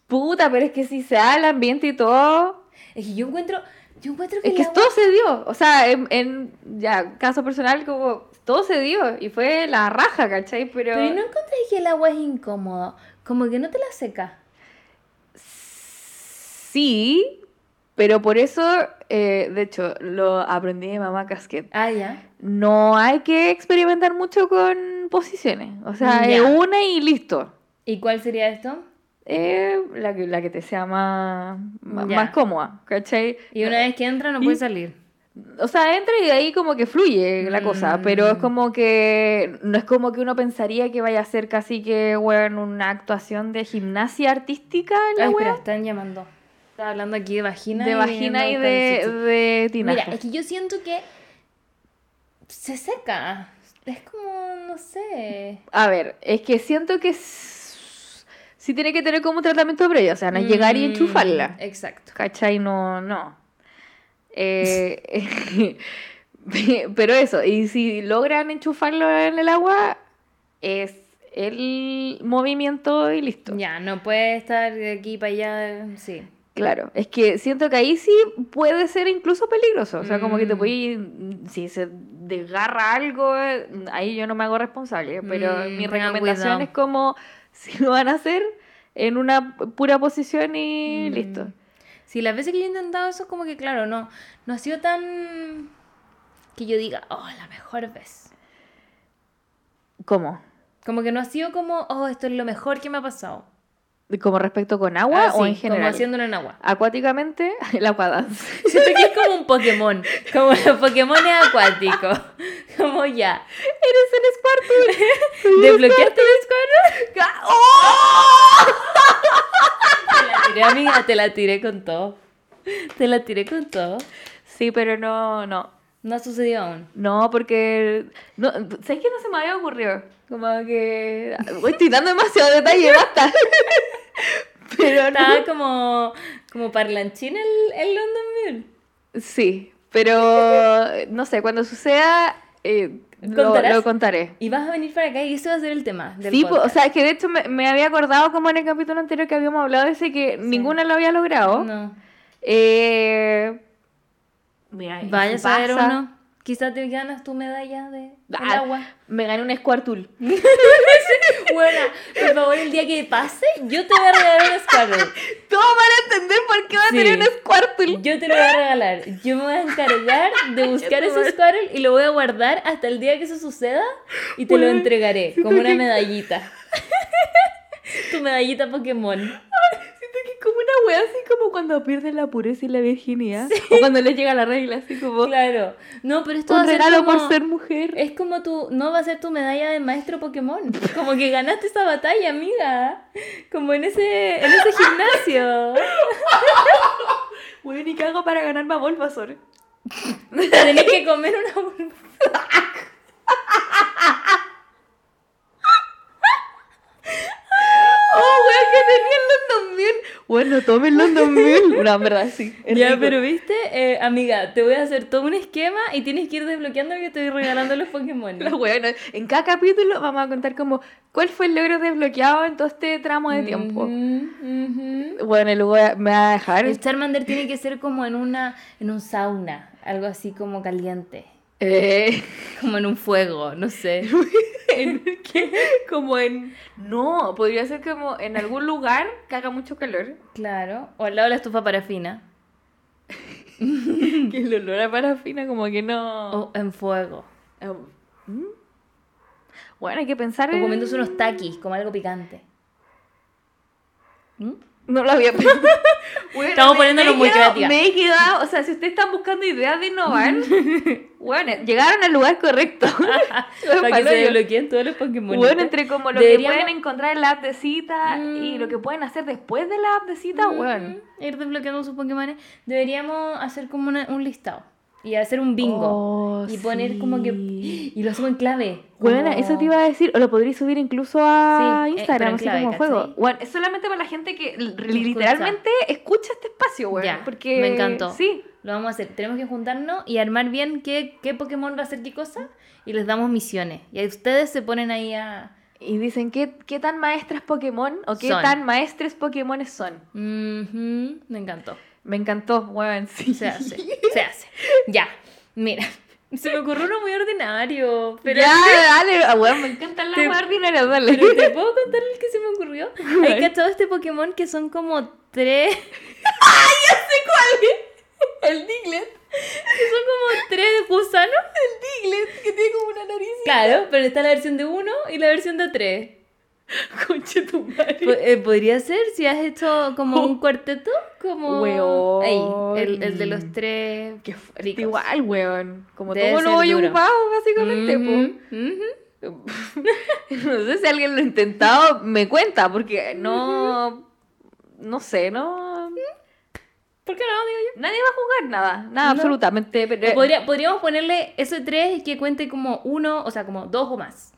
Puta, pero es que si se da el ambiente y todo. Es que yo encuentro. Yo encuentro que Es que agua- todo se dio. O sea, en, en ya, caso personal, como todo se dio. Y fue la raja, ¿cachai? Pero. Pero ¿y no encontré que el agua es incómodo. Como que no te la seca. Sí, pero por eso, eh, de hecho, lo aprendí de mamá Casquet. Ah, ya. No hay que experimentar mucho con posiciones. O sea, Ya. es una y listo. ¿Y cuál sería esto? Eh, la, que, la que te sea más, más, cómoda, ¿cachai? Y una vez que entra no Y- puede salir. O sea, entra y de ahí como que fluye la cosa, pero es Mm. como que no es como que uno pensaría que vaya a ser casi que, bueno, una actuación de gimnasia artística la Ay, espera, están llamando. Estaba hablando aquí de vagina. De y vagina y de, de tinaja. Mira, es que yo siento que se seca. Es como, no sé. A ver, es que siento que sí tiene que tener como un tratamiento previo, o sea, no es llegar y Mm, enchufarla. Exacto. ¿Cachai? No, no. Eh, pero eso, y si logran enchufarlo en el agua, es el movimiento y listo. Ya, no puede estar de aquí para allá. Sí. Claro, es que siento que ahí sí puede ser incluso peligroso. O sea, como que te Mm. puede. Si se desgarra algo, eh, ahí yo no me hago responsable. Pero Mm, mi recomendación es como si lo van a hacer en una pura posición y Mm. listo. Sí, las veces que yo he intentado eso, como que, claro, no, no ha sido tan. que yo diga, oh, la mejor vez. ¿Cómo? Como que no ha sido como, oh, esto es lo mejor que me ha pasado. ¿Como respecto con agua Ah, o sí, en general? Como haciéndolo en agua. Acuáticamente, el aquadance. Siento que es como un Pokémon. Como los Pokémon acuáticos. Como ya. ¡Eres el Squirtle! ¿Desbloqueaste el Squirtle? ¡Oh! Te la tiré, amiga. Te la tiré con todo. Te la tiré con todo. Sí, pero no, no. No ha sucedido aún. No, porque. No, ¿Sabes que no se me había ocurrido? Como que. Uy, estoy dando demasiado detalle, basta. Pero no. Estaba como, como parlanchín el, el London Mule. Sí, pero no sé, cuando suceda eh, lo, lo contaré. Y vas a venir para acá y ese va a ser el tema del Sí, po, o sea, que de hecho me, me había acordado como en el capítulo anterior que habíamos hablado de ese que ninguna lo había logrado. No. Eh, mira, Vaya a saber uno. Quizás te ganas tu medalla de Ah, agua. Me gané un Squirtle. Bueno, por favor, el día que pase, yo te voy a regalar un Squirtle. Todos van a entender por qué va a tener un Squirtle. Yo te lo voy a regalar. Yo me voy a encargar de buscar ese Squirtle y lo voy a guardar hasta el día que eso suceda y te lo entregaré como una medallita. tu medallita Pokémon. Que es como una wea así como cuando pierden la pureza y la virginidad. O cuando les llega la regla, así como Claro. No, pero esto va un a ser regalo como... por ser mujer. Es como tu, no va a ser tu medalla de maestro Pokémon. Como que ganaste esa batalla, amiga. Como en ese, en ese gimnasio. Bueno, ¿y qué hago para ganar más Bulbasaur? Tenés que comer una bolsa. ¡Oh, el London Mule! Bueno, tome el London Mule. No, en verdad, sí. Ya, rico. pero viste, Eh, amiga, te voy a hacer todo un esquema y tienes que ir desbloqueando que estoy regalando los Pokémon. No, En cada capítulo vamos a contar como cuál fue el logro desbloqueado en todo este tramo de tiempo. Bueno, y luego me va a dejar. El Charmander tiene que ser como en una en un sauna, algo así como caliente, Eh, como en un fuego, no sé. ¿en qué? Como en. No, podría ser como en algún lugar que haga mucho calor. Claro, o al lado de la estufa parafina Que el olor a parafina, como que no. o en fuego. Um, ¿mm? Bueno, hay que pensar O en- comiéndose unos takis, como algo picante. ¿Mm? No lo había pensado. Bueno, Estamos he muy creativas. Me he quedado, o sea, si ustedes están buscando ideas de innovar, bueno, llegaron al lugar correcto. Para que se desbloqueen todos los Pokémon. Bueno, entre como lo Deberíamos- que pueden encontrar en la app de cita y Mm. lo que pueden hacer después de la app de cita, bueno. Ujú, Ir desbloqueando sus Pokémon. Deberíamos hacer como una- un listado. Y hacer un bingo. Oh, y poner como que. Y lo hacemos en clave. Bueno, como- eso te iba a decir, o lo podrías subir incluso a Sí, eh, Instagram, así clave, como juego. Bueno, es solamente para la gente que literalmente escucha este espacio, bueno, Ya, porque me encantó. Sí, Lo vamos a hacer. Tenemos que juntarnos y armar bien qué, qué Pokémon va a hacer qué cosa. Y les damos misiones. Y ahí ustedes se ponen ahí a. y dicen qué, qué tan maestras Pokémon o qué Son. tan maestres Pokémon son. Ujú, Me encantó. Me encantó, bueno, sí. Se hace. Se hace. Ya. Mira. Se me ocurrió uno muy ordinario. Pero ya, dale, ah, weón, me encantan las Te- más ordinarias, dale. Pero te puedo contar el que se me ocurrió. Hay cachado este Pokémon que son como tres. El Diglett. que son como tres gusanos. El Diglett, que tiene como una nariz. Claro, pero está la versión de uno y la versión de tres. Conche tu madre. Po- eh, Podría ser si has hecho como un cuarteto, como Weón. ahí, el, el de los tres. Qué fuerte igual, weón. Como Debe todo lo voy ocupado, básicamente, Ujú, ujú. po. No sé si alguien lo ha intentado, me cuenta, porque no. No sé, no. ¿Por qué no? Digo yo. Nadie va a jugar nada, nada, No. absolutamente. Pero, O podría- podríamos ponerle eso de tres que cuente como uno, o sea, como dos o más.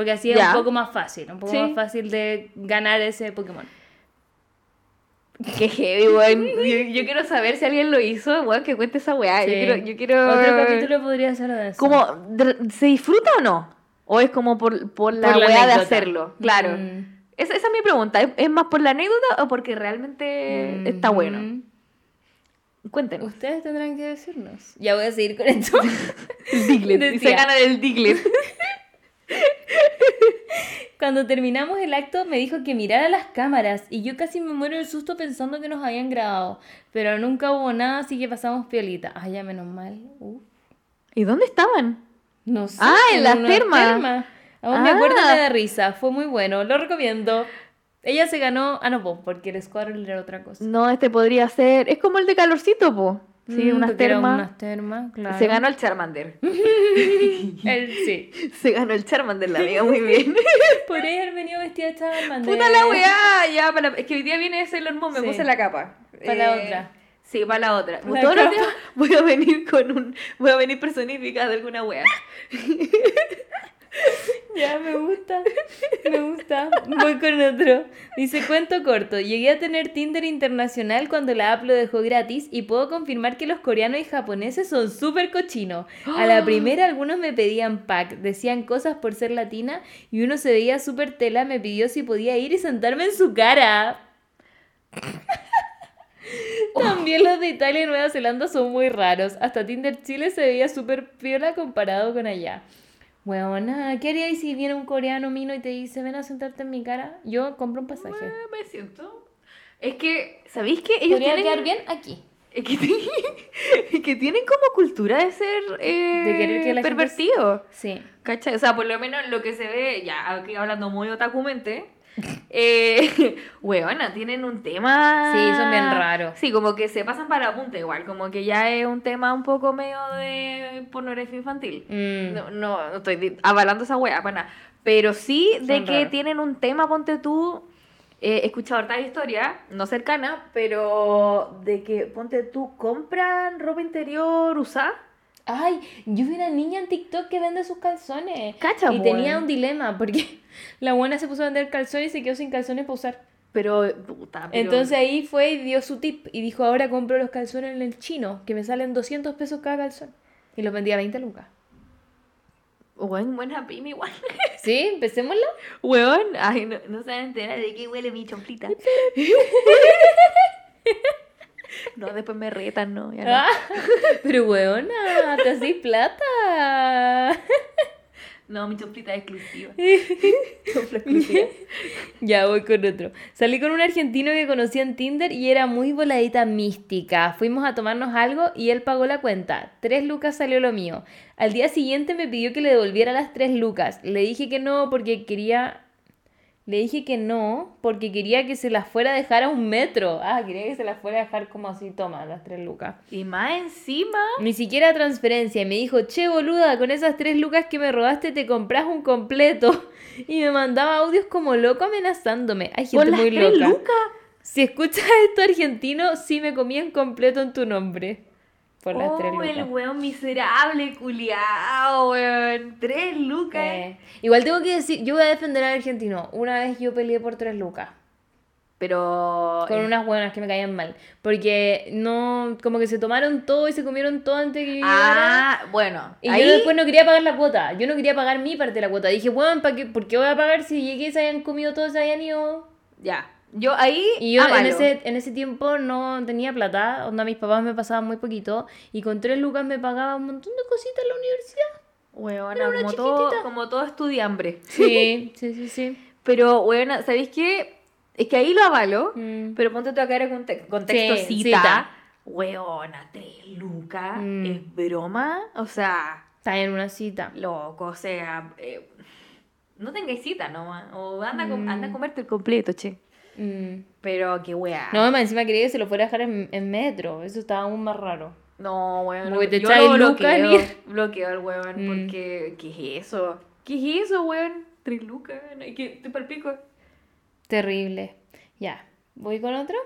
Porque así es un poco más fácil, un poco Sí. más fácil de ganar ese Pokémon. Qué heavy, weón. Yo, yo quiero saber si alguien lo hizo, weón, que cuente esa weá. Yo quiero. Yo quiero... Otro capítulo podría ser de eso. Como, ¿se disfruta o no? ¿O es como por, por la Por la weá de hacerlo? Claro. Mm. Esa, esa es mi pregunta. ¿Es, es más por la anécdota o porque realmente está bueno? Mm. Cuéntenos. Ustedes tendrán que decirnos. Ya voy a seguir con esto. Diglett. Y se gana del Diglett. Cuando terminamos el acto me dijo que mirara las cámaras y yo casi me muero del susto pensando que nos habían grabado. Pero nunca hubo nada, así que pasamos piolita. Ay, ya menos mal. Uh, ¿Y dónde estaban? no sé. Ah, en termas. terma. Aún me acuerdo Ah. me da risa. Fue muy bueno. Lo recomiendo. Ella se ganó. Ah, no, po, porque el Squirrel era otra cosa. No, este podría ser. Es como el de calorcito, po. Sí, Mm, unas termas. Unas termas, claro. Se ganó el Charmander. Él sí. Se ganó el Charmander, la amiga, muy bien. Podría haber venido vestida de Charmander. Puta la weá, ya, para, es que hoy día viene Sailor Moon, me Sí. puse la capa. Eh, Para la otra. Sí, para la otra. La Todos los capa. días voy a venir con un, voy a venir personificada de alguna weá. Ya, me gusta. Me gusta. Voy con otro. Dice, cuento corto, llegué a tener Tinder internacional cuando la app lo dejó gratis y puedo confirmar que los coreanos y japoneses son súper cochinos. A la primera algunos me pedían pack, decían cosas por ser latina y uno se veía súper tela, me pidió si podía ir y sentarme en su cara. También los de Italia y Nueva Zelanda son muy raros. Hasta Tinder Chile se veía súper piola comparado con allá. Weona, ¿qué harías si viene un coreano mino y te dice, ven a sentarte en mi cara? Yo compro un pasaje. Bueno, me siento. Es que, ¿sabéis que ellos Podría tienen... quedar bien aquí. Es que, es que tienen como cultura de ser eh, De querer que la gente- pervertido. Sí. ¿Cachai? O sea, por lo menos lo que se ve, ya aquí hablando muy otakumente, eh, weona, tienen un tema... Sí, son bien raros. Sí, como que se pasan para la punta igual, como que ya es un tema un poco medio de pornografía infantil. Mm. No, no, no estoy avalando esa wea, para nada. Pero sí de Son que raros. tienen un tema, ponte tú. eh, he escuchado harta historia, no cercana, pero de que, ponte tú, compran ropa interior usada. Ay, yo vi una niña en TikTok que vende sus calzones. Cacha, y tenía un dilema porque la buena se puso a vender calzones y se quedó sin calzones para usar. Pero, puta, pero- Entonces ahí fue y dio su tip y dijo, ahora compro los calzones en el chino, que me salen 200 pesos cada calzón. Y los vendía a 20 lucas. Weón, buena pyme igual. ¿Sí? ¿Empecémosla? Weón, ay, no, no se van a enterar de qué huele mi chomplita. no, después me retan, no, ya no. Ah, pero weona, te hacís plata. No, mi chomplita es exclusiva. Ya voy con otro. Salí con un argentino que conocí en Tinder y era muy voladita mística. Fuimos a tomarnos algo y él pagó la cuenta. Tres lucas salió lo mío. Al día siguiente me pidió que le devolviera las tres lucas. Le dije que no porque quería... Le dije que no porque quería que se las fuera a dejar a un metro. Ah, quería que se las fuera a dejar como así, toma, las tres lucas. Y más encima... Ni siquiera transferencia. Y me dijo, che, boluda, con esas tres lucas que me robaste te compras un completo. Y me mandaba audios como loco amenazándome. Hay gente Con las muy tres loca. lucas. Si escuchas esto argentino, sí me comían completo en tu nombre. Por las tres Oh, el lucas. weón miserable, culiao, weón. Tres lucas. Eh, igual tengo que decir, yo voy a defender al argentino. Una vez yo peleé por tres lucas. Pero... Con unas buenas que me caían mal. Porque no, como que se tomaron todo y se comieron todo antes que yo llegara. Ah, bueno. Y ahí... yo después no quería pagar la cuota. Yo no quería pagar mi parte de la cuota. Dije, bueno, ¿para qué, ¿por qué voy a pagar si llegué y se habían comido todos, se habían ido? Ya. Yo ahí... Y yo en ese, en ese tiempo no tenía plata. Onda, mis papás me pasaban muy poquito. Y con tres lucas me pagaba un montón de cositas en la universidad. Weona, como todo, chiquitita. como todo estudiambre. Sí, sí, sí, sí. Pero, weona, ¿sabéis qué? Es que ahí lo avalo, Mm. pero ponte tú acá en conte- contexto Sí, cita. cita. Weona, tres lucas, Mm. es broma. O sea, Está en una cita. loco, o sea, eh, no tengáis cita nomás. O anda, a Mm. anda a comerte el completo, che. Mm. Pero qué wea. No, más encima quería que se lo fuera a dejar en, en metro. Eso estaba aún más raro. No, weón. Como que te yo lo bloqueo, ni- bloqueo al weón, Mm. porque ¿qué es eso? ¿Qué es eso, weón? Tres lucas, te palpico. Terrible. Ya, voy con otro.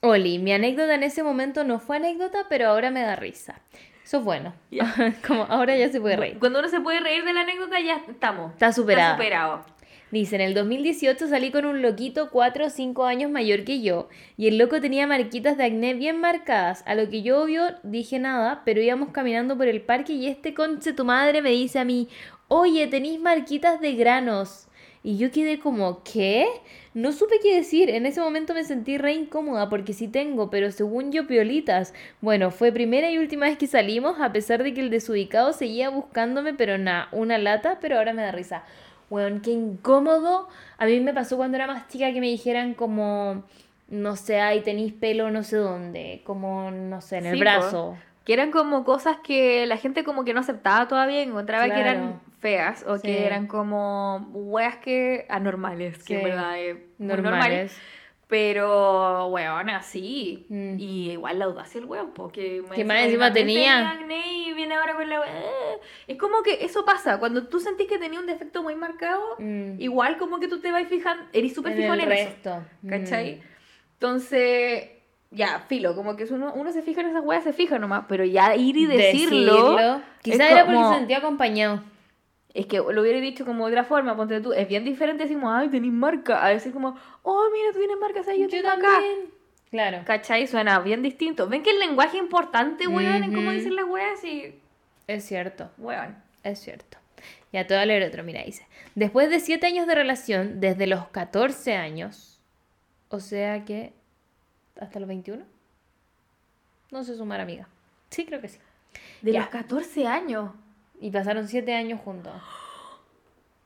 Oli, mi anécdota en ese momento no fue anécdota, pero ahora me da risa. Eso es bueno. Como ahora ya se puede reír. Cuando uno se puede reír de la anécdota, ya estamos. Está superada. Está superado. Dice, en el 2018 salí con un loquito 4 o 5 años mayor que yo y el loco tenía marquitas de acné bien marcadas, a lo que yo obvio dije nada, pero íbamos caminando por el parque y este conche tu madre me dice a mí, oye, tenéis marquitas de granos. Y yo quedé como, ¿qué? No supe qué decir, en ese momento me sentí re incómoda porque sí tengo, pero según yo piolitas. Bueno, fue primera y última vez que salimos, a pesar de que el desubicado seguía buscándome, pero nada, una lata, pero ahora me da risa. Weón, qué incómodo. A mí me pasó cuando era más chica que me dijeran como, no sé, ay, tenéis pelo no sé dónde, como, no sé, en el Sí, po. brazo. Que eran como cosas que la gente como que no aceptaba todavía, encontraba que eran Claro. feas o Sí. que eran como weas que anormales, que en verdad es muy normal. Normales. Pero, weón, así. Mm. Y igual la audacia el weón, porque Que más encima tenía. acné y viene ahora con la. Es como que eso pasa, cuando tú sentís que tenía un defecto muy marcado, Mm. igual como que tú te vas fijando, eres súper fijo en el eso. resto. Mm. ¿Cachai? Entonces, ya, filo, como que uno, uno se fija en esas weas, se fija nomás, pero ya ir y decirlo. Quizá es era porque se sentía acompañado. Es que lo hubiera dicho como de otra forma, ponte tú, es bien diferente decimos, ay, tenés marca, a decir como, oh, mira, tú tienes marca, o sea, yo, tengo acá. Claro. ¿Cachai? Suena bien distinto. ¿Ven que el lenguaje es importante, weón, en cómo dicen las weas? Y, Es cierto. weón. Es cierto. Ya te voy a leer otro, mira, dice. Después de 7 años de relación, desde los 14 años, o sea que hasta los 21, no sé sumar, amiga. Sí, creo que sí. De Ya. los 14 años. Y pasaron 7 años juntos.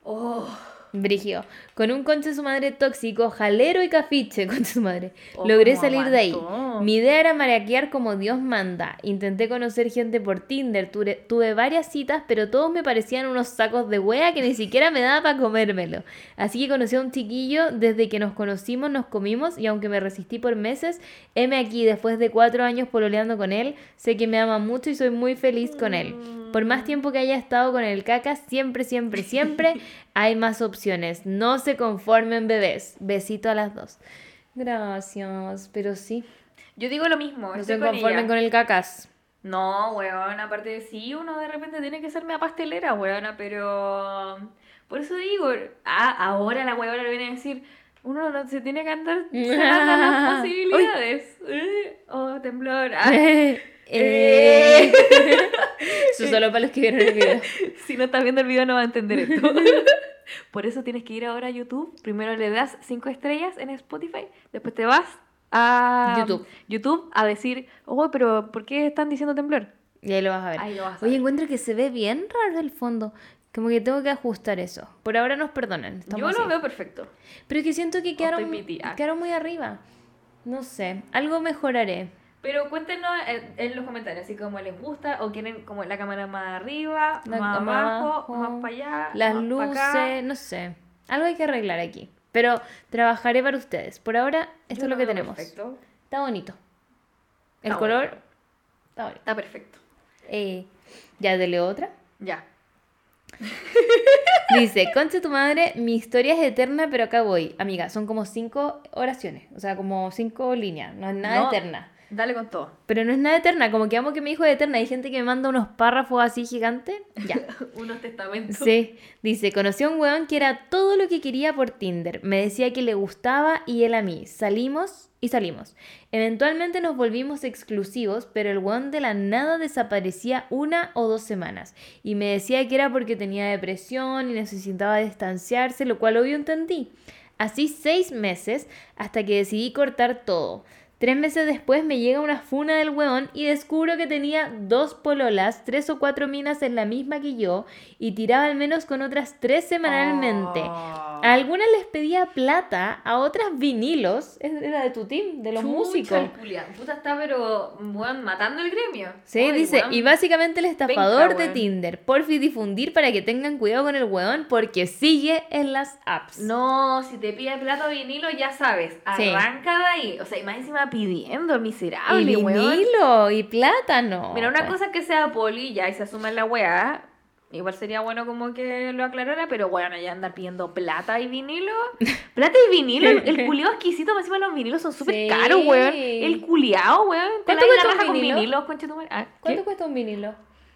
Oh. Brigio. Con un conche su madre tóxico, jalero y cafiche, conche su madre. Oh, Logré salir de ahí. Mi idea era maraquear como Dios manda. Intenté conocer gente por Tinder. Tuve, tuve varias citas, pero todos me parecían unos sacos de wea que ni siquiera me daba para comérmelo. Así que conocí a un chiquillo. Desde que nos conocimos, nos comimos. Y aunque me resistí por meses, heme aquí después de cuatro años pololeando con él. Sé que me ama mucho y soy muy feliz con él. Por más tiempo que haya estado con el caca, siempre, siempre, siempre hay más opciones. No se conformen, bebés. Besito a las dos. Gracias, pero sí. Yo digo lo mismo. No se con conformen con el cacas. No, weón, aparte de sí, uno de repente tiene que ser media pastelera, weona, pero... Por eso digo, ah, ahora la weona le viene a decir, uno no se tiene que andar cerrando las posibilidades. Eh, Oh, temblor. Ah, Eh. Eso solo para los que vieron el video. si no estás viendo el video no va a entender esto. Por eso tienes que ir ahora a YouTube. Primero le das 5 estrellas en Spotify, después te vas a YouTube. YouTube a decir, oh, pero ¿por qué están diciendo temblor? Y ahí lo vas a ver. Ahí lo vas a Oye, ver. encuentro que se ve bien raro el fondo. Como que tengo que ajustar eso. Por ahora nos perdonan. Yo lo así. veo perfecto. Pero es que siento que quedaron, ah. quedaron muy arriba. No sé. Algo mejoraré. Pero cuéntenos en, en los comentarios, así como les gusta o quieren como la cámara más arriba, La más abajo, abajo, más para allá, Las más luces, acá. no sé. Algo hay que arreglar aquí. Pero trabajaré para ustedes. Por ahora, esto Yo es lo que tenemos. Perfecto. Está bonito. El Está color bonito. está bonito. Está perfecto. Eh, ya te leo otra. Ya. Dice, concha tu madre, mi historia es eterna, pero acá voy. Amiga, son como cinco oraciones, o sea, como cinco líneas, no es nada No, eterna. Dale con todo. Pero no es nada eterna, como que amo que me dijo eterna. Hay gente que me manda unos párrafos así gigantes. Ya. Unos testamentos. Sí, dice, conocí a un weón que era todo lo que quería por Tinder. Me decía que le gustaba y él a mí. Salimos y salimos. Eventualmente nos volvimos exclusivos, pero el weón de la nada desaparecía una o dos semanas. Y me decía que era porque tenía depresión y necesitaba distanciarse, lo cual obvio entendí. Así seis meses hasta que decidí cortar todo. Tres meses después me llega una funa del weón y descubro que tenía dos pololas, tres o cuatro minas en la misma que yo y tiraba al menos con otras tres semanalmente. Oh. A algunas les pedía plata, a otras vinilos. Era de tu team, de los Chucha, músicos. el. Puta está, pero weón, matando el gremio. Sí, Ay, dice, weón. y básicamente el estafador de. Tinder. Porfi difundir para que tengan cuidado con el weón porque sigue en las apps. No, si te pide plata o vinilo, ya sabes. Sí. Arranca de ahí. O sea, y más encima pidiendo, el miserable, y weón. vinilo, y plátano. Mira, una cosa es que sea poli ya y se asuma en la weá. Igual sería bueno como que lo aclarara, pero bueno, ya andar pidiendo plata y vinilo. Plata y vinilo, el, el culiao exquisito, más encima los vinilos son súper Sí. caros, weón. El culiao, weón. ¿Cuánto cuesta un raja con vinilo? Ah. ¿Cuánto cuesta un vinilo?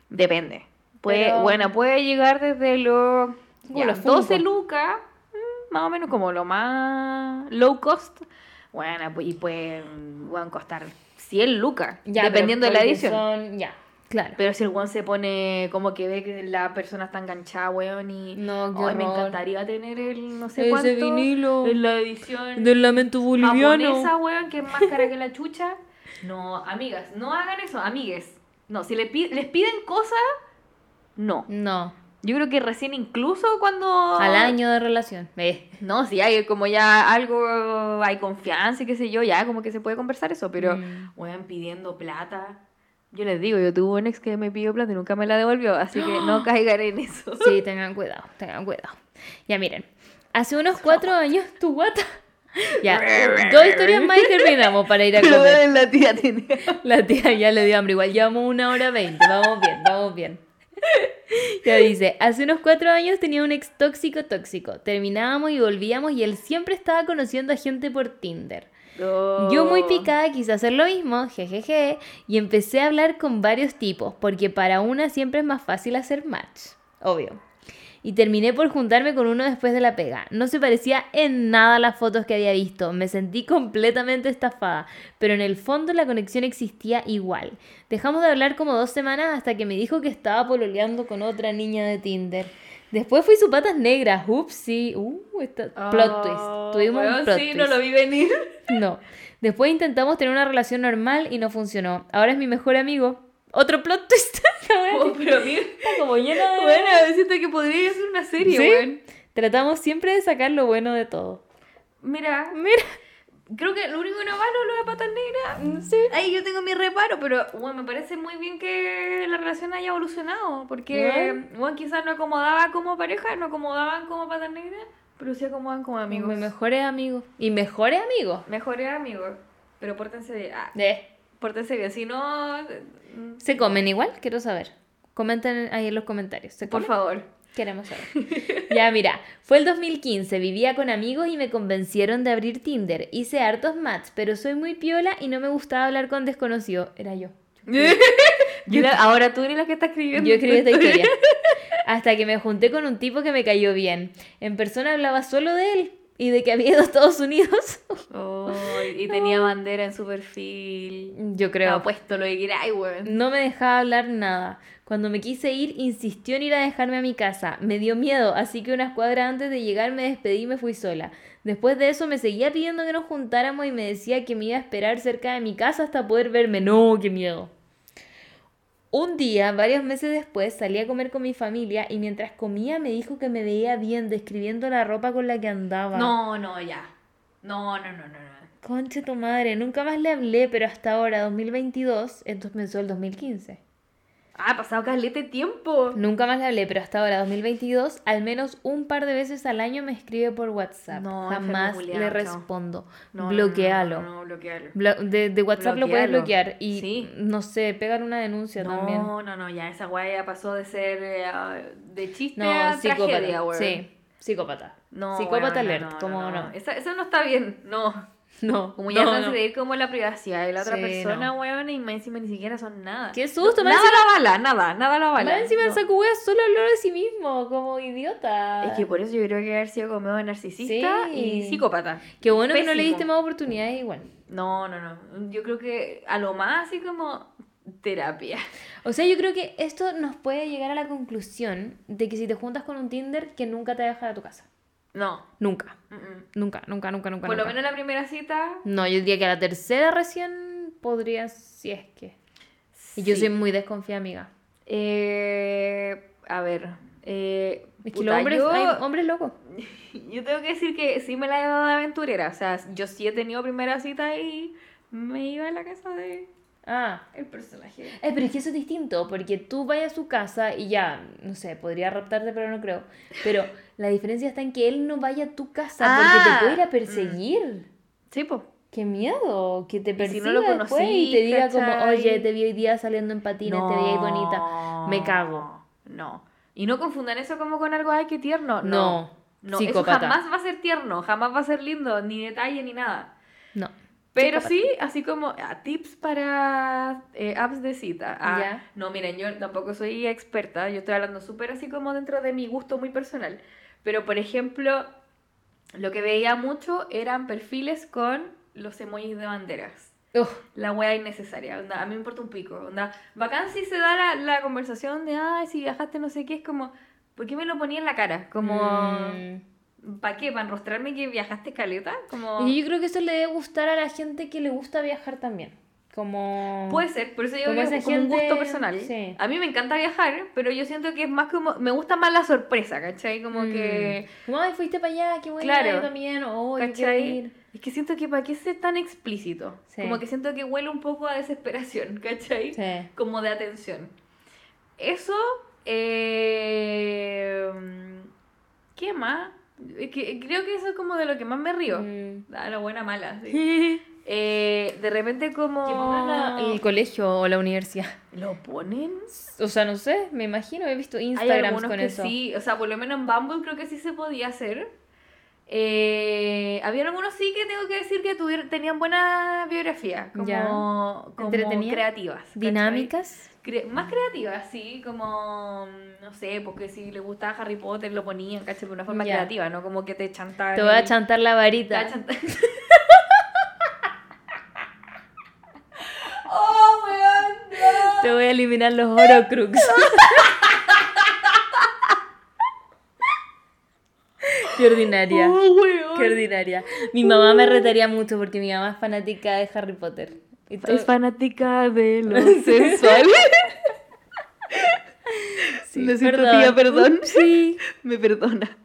Depende. Puede, Pero- Bueno, puede llegar desde los ya, los 12 Funko. lucas, mm, más o menos como lo más low cost. Bueno, y pueden weón, costar 100 lucas, Ya, dependiendo de la edición. son- Ya, claro. Pero si el weón se pone como que ve que la persona está enganchada, weón, y... No, qué Ay, me encantaría tener el no sé Ese cuánto vinilo en la edición Del lamento boliviano. japonesa, weón, que es más cara que la chucha. No, amigas, no hagan eso, amigues. No, si le pi- les piden cosas, no. No, Yo creo que recién incluso cuando... al año de relación. Eh. No, si hay como ya algo, hay confianza y qué sé yo, ya como que se puede conversar eso, pero, Mm. weón, pidiendo plata. Yo les digo, yo tuve un ex que me pidió plata y nunca me la devolvió, así que no caigan en eso. Sí, tengan cuidado, tengan cuidado. Ya miren, hace unos cuatro años tu guata. Ya, dos historias más y terminamos para ir a comer. la tía. La tía ya le dio hambre, igual llevamos una hora veinte, vamos bien, vamos bien. Ya dice, hace unos cuatro años tenía un ex tóxico tóxico. Terminábamos y volvíamos y él siempre estaba conociendo a gente por Tinder. Yo muy Oh. picada quise hacer lo mismo, jejeje, y empecé a hablar con varios tipos, porque para una siempre es más fácil hacer match, obvio. Y terminé por juntarme con uno después de la pega. No se parecía en nada a las fotos que había visto, me sentí completamente estafada, pero en el fondo la conexión existía igual. Dejamos de hablar como dos semanas hasta que me dijo que estaba pololeando con otra niña de Tinder. Después fui su patas negras, upsi, uh, esta- plot twist. Oh, Tuvimos un plot sí, twist. no lo vi venir. No. Después intentamos tener una relación normal y no funcionó. Ahora es mi mejor amigo. Otro plot twist. Oh, pero mira, está como llena de... bueno, siento que podría ser una serie, ¿Sí? weón. Tratamos siempre de sacar lo bueno de todo. Mira, Mira. creo que lo único que no malo lo de patas negras. Sí. Ahí yo tengo mi reparo, pero bueno, me parece muy bien que la relación haya evolucionado. Porque, bueno, quizás no acomodaba como pareja, no acomodaban como patas negras, pero sí acomodan como amigos. Mejores amigos. Y mejores amigos. Mejores amigos. Pero pórtense bien. Ah, De. pórtense bien. Si no, ¿Se comen igual? Quiero saber. Comenten ahí en los comentarios. ¿Se por comen? favor. Queremos saber. ya, mira, fue el 2015, vivía con amigos y me convencieron de abrir Tinder. Hice hartos match, pero soy muy piola y no me gustaba hablar con desconocidos. Era yo. Yo la- ahora tú eres la que está escribiendo. Yo escribí esta historia. Hasta que me junté con un tipo que me cayó bien. En persona hablaba solo de él y de que había ido a Estados Unidos. Oh, y tenía bandera en su perfil. Yo creo. Estaba puesto lo que queráis, weón. No me dejaba hablar nada. Cuando me quise ir, insistió en ir a dejarme a mi casa. Me dio miedo, así que unas cuadras antes de llegar me despedí y me fui sola. Después de eso me seguía pidiendo que nos juntáramos y me decía que me iba a esperar cerca de mi casa hasta poder verme. No, qué miedo. Un día, varios meses después, salí a comer con mi familia y mientras comía me dijo que me veía bien describiendo la ropa con la que andaba. No, no, ya. No, no, no, no, no. Conche tu madre, nunca más le hablé, pero hasta ahora, 2022, entonces pensó el 2015. Ah, ha pasado calete tiempo. Nunca más le hablé, pero hasta ahora, 2022, al menos un par de veces al año me escribe por WhatsApp. No, Jamás le respondo. No, Bloquealo. No, no, no, bloquealo. Blo- de, de WhatsApp lo puedes Bloquealo. bloquear y, Sí. no sé, pegar una denuncia también. No, no, no, ya esa weá ya pasó de ser ah, de chiste No, a psicópata. tragedia, weón. Sí, psicópata. No, psicópata weón, alert, como no. Eso, eso no está bien, no. No, Como ya no, no, no. como la privacidad de la otra Sí, persona, no. weón, y más encima ni siquiera son nada. Qué susto, nada encima- la bala, nada, nada la bala. Más encima el saco wea solo habló de sí mismo, como idiota. Es que por eso yo creo que haber sido como medio narcisista Sí. y psicópata. Qué bueno que no le diste más oportunidades igual. No, no, no. Yo creo que a lo más así como terapia. O sea, yo creo que esto nos puede llegar a la conclusión de que si te juntas con un Tinder, que nunca te deja de tu casa. No. Nunca. Nunca, nunca, nunca, nunca. Por lo nunca. menos la primera cita. No, yo diría que a la tercera recién podría, si es que. Y yo sí. soy muy desconfiada, amiga. Eh, a ver. Eh, Es que los hombres, yo, hay hombres locos. yo tengo que decir que sí me la he dado de aventurera. O sea, yo sí he tenido primera cita y me iba a la casa de Ah. el personaje. Eh, pero es que eso es distinto, porque tú vayas a su casa y ya, no sé, podría raptarte, pero no creo. Pero la diferencia está en que él no vaya a tu casa porque Ah, te puede ir a perseguir. Sí, pues. Qué miedo, que te Y si persiga no lo después conocí, y te diga como, oye, te vi hoy día saliendo en patines, te vi ahí bonita. Me cago. No. Y no confundan eso como con algo, ay, qué tierno. No, No, psicópata. eso jamás va a ser tierno, jamás va a ser lindo, ni detalle ni nada. No. Pero sí, así como ah, tips para eh, apps de cita. Ah. No, miren, yo tampoco soy experta, yo estoy hablando súper así como dentro de mi gusto muy personal. Pero, por ejemplo, lo que veía mucho eran perfiles con los emojis de banderas. Uf, La wea innecesaria, onda, a mí me importa un pico. Onda, bacán si se da la, la conversación de, ay, si viajaste no sé qué, es como, ¿por qué me lo ponía en la cara? Como, mm. ¿Para qué? ¿Para enrostrarme que viajaste caleta? Como... Y yo creo que eso le debe gustar a la gente que le gusta viajar también. Como... Puede ser, por eso yo Como digo como un gusto personal. sí. A mí me encanta viajar, pero yo siento que es más como, me gusta más la sorpresa, ¿cachai? Como Mm. que, Como, ay, fuiste para allá, qué bueno, Claro. yo también. Oh, yo ¿cachai? ir. Es que siento que para qué ser tan explícito. Sí. Como que siento que huele un poco a desesperación, ¿cachai? Sí. Como de atención. Eso, eh, ¿qué más? Es que creo que eso es como de lo que más me río. Mm. Ah, la buena mala. sí. Eh, de repente como... La- el colegio o la universidad. ¿Lo ponen? O sea, no sé, me imagino, he visto algunos con que eso. sí, o sea, por lo menos en Bumble creo que sí se podía hacer. Eh, había algunos sí que tengo que decir que tuvieron, tenían buena biografía, como, como creativas. Dinámicas. Cre- más creativas, sí, como, mm, no sé, porque si le gustaba Harry Potter lo ponían, ¿cachai? De una forma creativa, ¿no? Como que te chantaban. Te voy a chantar la te varita. voy a chantar- ¡Oh, no! Te voy a eliminar los Horocrux. Qué ordinaria. ¡Oh! Qué ordinaria. Mi mamá me retaría mucho porque mi mamá es fanática de Harry Potter. Y todo- Es fanática de lo sensual. Sí, Necesito perdón. tía perdón. Sí. Me perdona.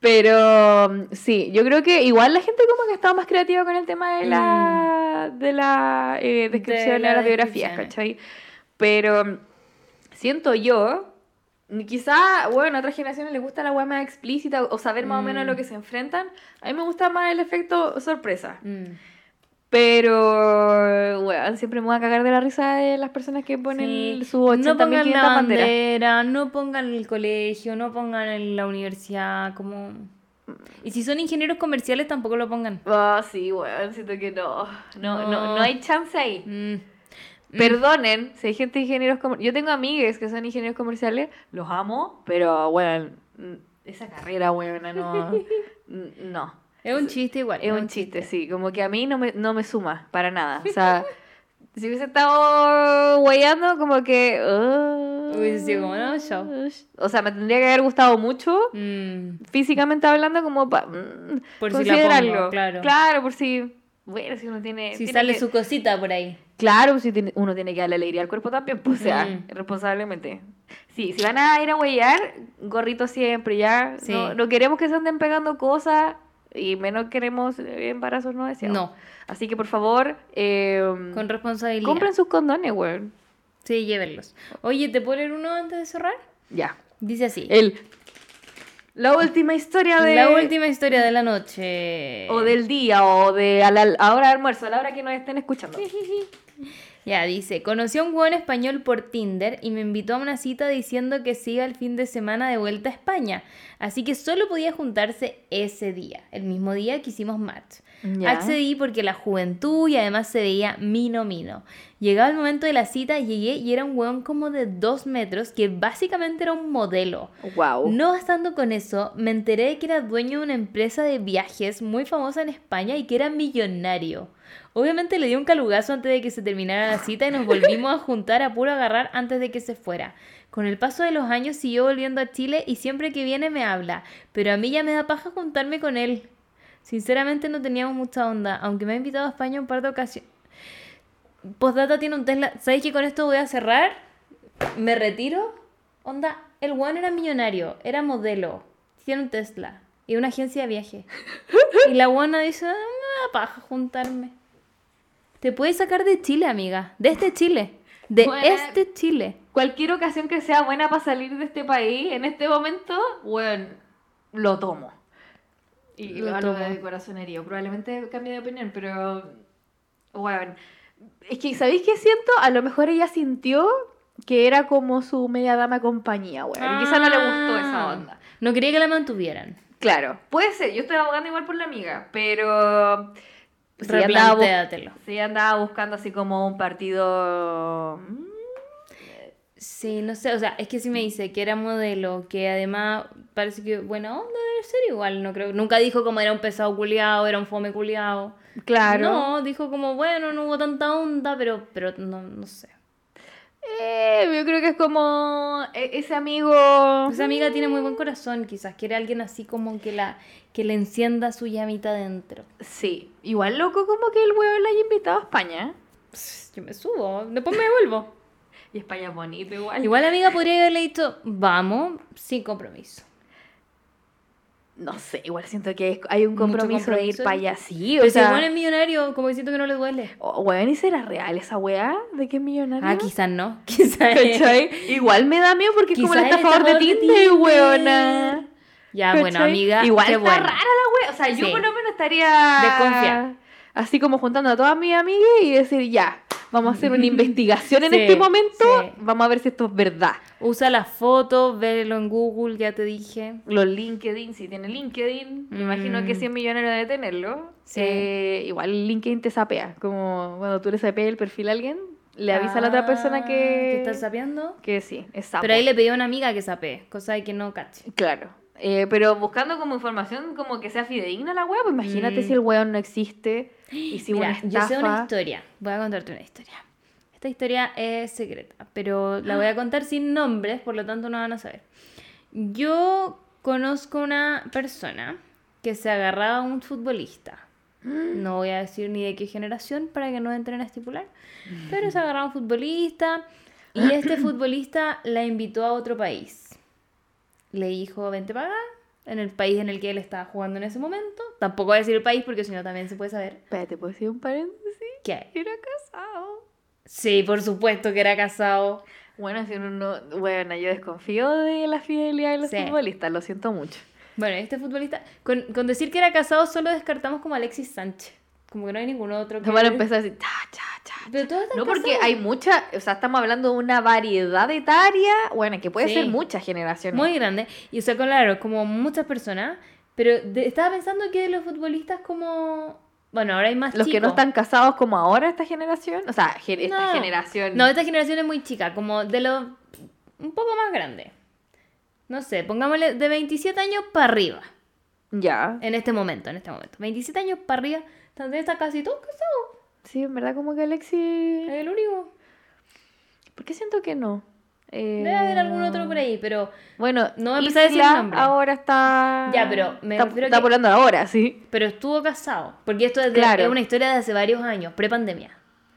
Pero mm, sí, yo creo que igual la gente como que estaba más creativa con el tema de la, de la eh, descripción de, Mm. las las biografías. ¿cachai? Pero mm, siento yo, quizá, bueno, a otras generaciones les gusta la weá más explícita o saber más o menos a lo Mm. que se enfrentan. A mí me gusta más el efecto sorpresa. Mm. Pero, bueno, siempre me voy a cagar de la risa de las personas que ponen Sí. su No 80.500 pongan la bandera, no pongan el colegio, no pongan la universidad, como... Y si son ingenieros comerciales tampoco lo pongan. Ah, sí, weón, siento que no. No, no, No. no hay chance ahí. Mm. Perdonen, si hay gente de ingenieros comerciales. Yo tengo amigues que son ingenieros comerciales, los amo, pero, weón, mm, esa carrera, weón, no. no. Es un chiste igual. Es un chiste, sí. Como que a mí no me, no me suma para nada. O sea, si hubiese estado weyando, como que. ah, Hubiese sido como, no, show. O sea, me tendría que haber gustado mucho, Mm. físicamente hablando, como para. Por si la pongo, claro. Claro, por si. Bueno, si uno tiene. Si tiene sale que- su cosita por ahí. Claro, pues si tiene- uno tiene que darle alegría al cuerpo también, pues, o sea, Mm. responsablemente. Sí, si van a ir a huellar, gorrito siempre, ya. Sí. No, no queremos que se anden pegando cosas y menos queremos eh, embarazos no deseados. No. Así que por favor, eh, Con responsabilidad. compren sus condones, weón. Sí, llévenlos. Oye, ¿te puedo leer uno antes de cerrar? Ya. Dice así. El. La última historia de. La última historia de la noche. O del día, o de a la, a hora de almuerzo, a la hora que nos estén escuchando. Ya, dice, conocí a un buen español por Tinder y me invitó a una cita diciendo que se iba el fin de semana de vuelta a España. Así que solo podía juntarse ese día, el mismo día que hicimos match. Ya. Accedí porque la juventud y además se veía mino mino. Llegaba el momento de la cita, llegué y era un hueón como de dos metros que básicamente era un modelo. Wow. No bastando con eso, me enteré de que era dueño de una empresa de viajes muy famosa en España y que era millonario. Obviamente le di un calugazo antes de que se terminara la cita y nos volvimos a juntar a puro agarrar antes de que se fuera. Con el paso de los años siguió volviendo a Chile y siempre que viene me habla, pero a mí ya me da paja juntarme con él. Sinceramente no teníamos mucha onda, aunque me ha invitado a España un par de ocasiones. Postdata tiene un Tesla. ¿Sabéis que con esto voy a cerrar? Me retiro. Onda, el one era millonario, era modelo, tiene un Tesla y una agencia de viaje. Y la buena dice, "Ah, me da paja juntarme. Te puedes sacar de Chile, amiga. De este Chile. De este Chile. Cualquier ocasión que sea buena para salir de este país en este momento, bueno, lo tomo. Y Lo lo hablo de corazón herido. Probablemente cambie de opinión, pero. Bueno. Es que, ¿sabéis qué siento? A lo mejor ella sintió que era como su media dama compañía, weón. Y quizá no le gustó esa Ah. onda. No quería que la mantuvieran. Claro, puede ser. Yo estoy abogando igual por la amiga, pero. Si andaba, si andaba buscando así como un partido. Sí, no sé, o sea, es que si me dice que era modelo, que además parece que buena onda debe ser igual, no creo. Nunca dijo como era un pesado culiado, era un fome culiado. Claro. No, dijo como, bueno, no hubo tanta onda, pero, pero no, no sé. Eh, yo creo que es como e- ese amigo. Esa amiga tiene muy buen corazón, quizás quiere alguien así como que la que le encienda su llamita dentro. Sí, igual loco como que el huevo la haya invitado a España. Pss, Yo me subo, después me devuelvo. Y España es bonito igual. Igual amiga podría haberle dicho, vamos, sin compromiso. No sé, igual siento que es- hay un Mucho compromiso, de ir compromiso. para allá. Sí, o Pero si el sea. weón es millonario, como que siento que no le duele. o- weón, ¿y será real esa weá de que es millonario? Ah, quizás no. Quizás ¿Cachai? Igual me da miedo porque es como el Quizá el estafador de estafador de Tinder, Tinder. weona. Ya, bueno, ¿Cachai? amiga, Igual qué está bueno. rara la wea. O sea, yo Sí. por lo menos estaría. Así como juntando a todas mis amigas y decir, ya, vamos a hacer una investigación en Sí, este momento. sí. Vamos a ver si esto es verdad. Usa las fotos, velo en Google, ya te dije. Los LinkedIn, si tiene LinkedIn, me imagino que Mm. 100 millones debe tenerlo. Sí. Eh, igual LinkedIn te sapea. Como cuando tú le sapeas el perfil a alguien, le avisa a la otra persona Ah, que... que está sapeando. Que sí, es sapo. Pero ahí le pedí a una amiga que sapee, cosa de que no cache. Claro. Eh, pero buscando como información como que sea fidedigna la wea, pues imagínate Mm. si el weón no existe y si Mira, una yo sé una historia. Voy a contarte una historia. Esta historia es secreta, pero la voy a contar sin nombres, por lo tanto no van a saber. Yo conozco una persona que se agarraba a un futbolista. No voy a decir ni de qué generación para que no entren a estipular, pero se agarraba a un futbolista y este futbolista la invitó a otro país. Le dijo, vente para acá, en el país en el que él estaba jugando en ese momento. Tampoco voy a decir el país porque si no también se puede saber. Espérate, ¿puedo decir un paréntesis? ¿Qué? Era casado. Sí, por supuesto que era casado. Bueno, si uno no... Bueno, yo desconfío de la fidelidad de los Sí. futbolistas, lo siento mucho. Bueno, este futbolista, con, con decir que era casado solo descartamos como Alexis Sánchez. Como que no hay ningún otro que... Van a empezar así, cha, cha, cha. Pero están No, porque hay mucha, o sea, estamos hablando de una variedad etaria, bueno, que puede Sí. ser muchas generaciones. Muy grande. Y o sea, claro, como muchas personas. Pero de- estaba pensando que de los futbolistas como... Bueno, ahora hay más Los que no están casados como ahora esta generación, o sea, esta No. generación. No, esta generación es muy chica, como de los... Un poco más grande. No sé, pongámosle de 27 años para arriba. Ya. En este momento, en este momento. 27 años para arriba, también está casi todos casados. Sí, en verdad como que Alexis... Es el único. ¿Por qué siento que no? Eh, Debe haber algún otro por ahí, pero... Bueno, No voy a empezar a decir Isla nombre. ahora está... Ya, pero me está, refiero está que- volando ahora, sí. Pero estuvo casado. Porque esto es, de- Claro. es una historia de hace varios años, pre-pandemia.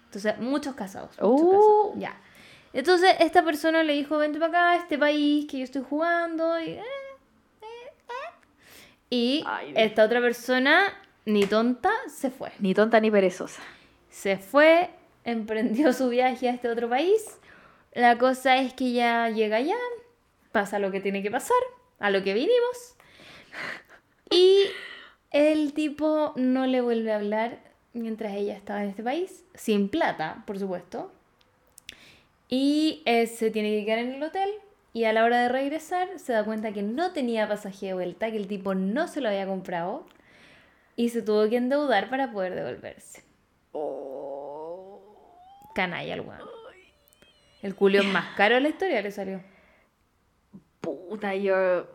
Entonces, muchos casados. muchos Uh. casados, Ya. Entonces, esta persona le dijo, vente para acá, este país que yo estoy jugando. Y, eh, eh, eh". Y Ay, esta otra persona, ni tonta, se fue. Ni tonta ni perezosa. Se fue, emprendió su viaje a este otro país. La cosa es que ya llega allá, pasa lo que tiene que pasar, a lo que vinimos. Y el tipo no le vuelve a hablar mientras ella estaba en este país, sin plata, por supuesto. Y se tiene que quedar en el hotel y a la hora de regresar se da cuenta que no tenía pasaje de vuelta, que el tipo no se lo había comprado y se tuvo que endeudar para poder devolverse. Canalla el weón. El culio más caro de la historia le salió. Puta, yo...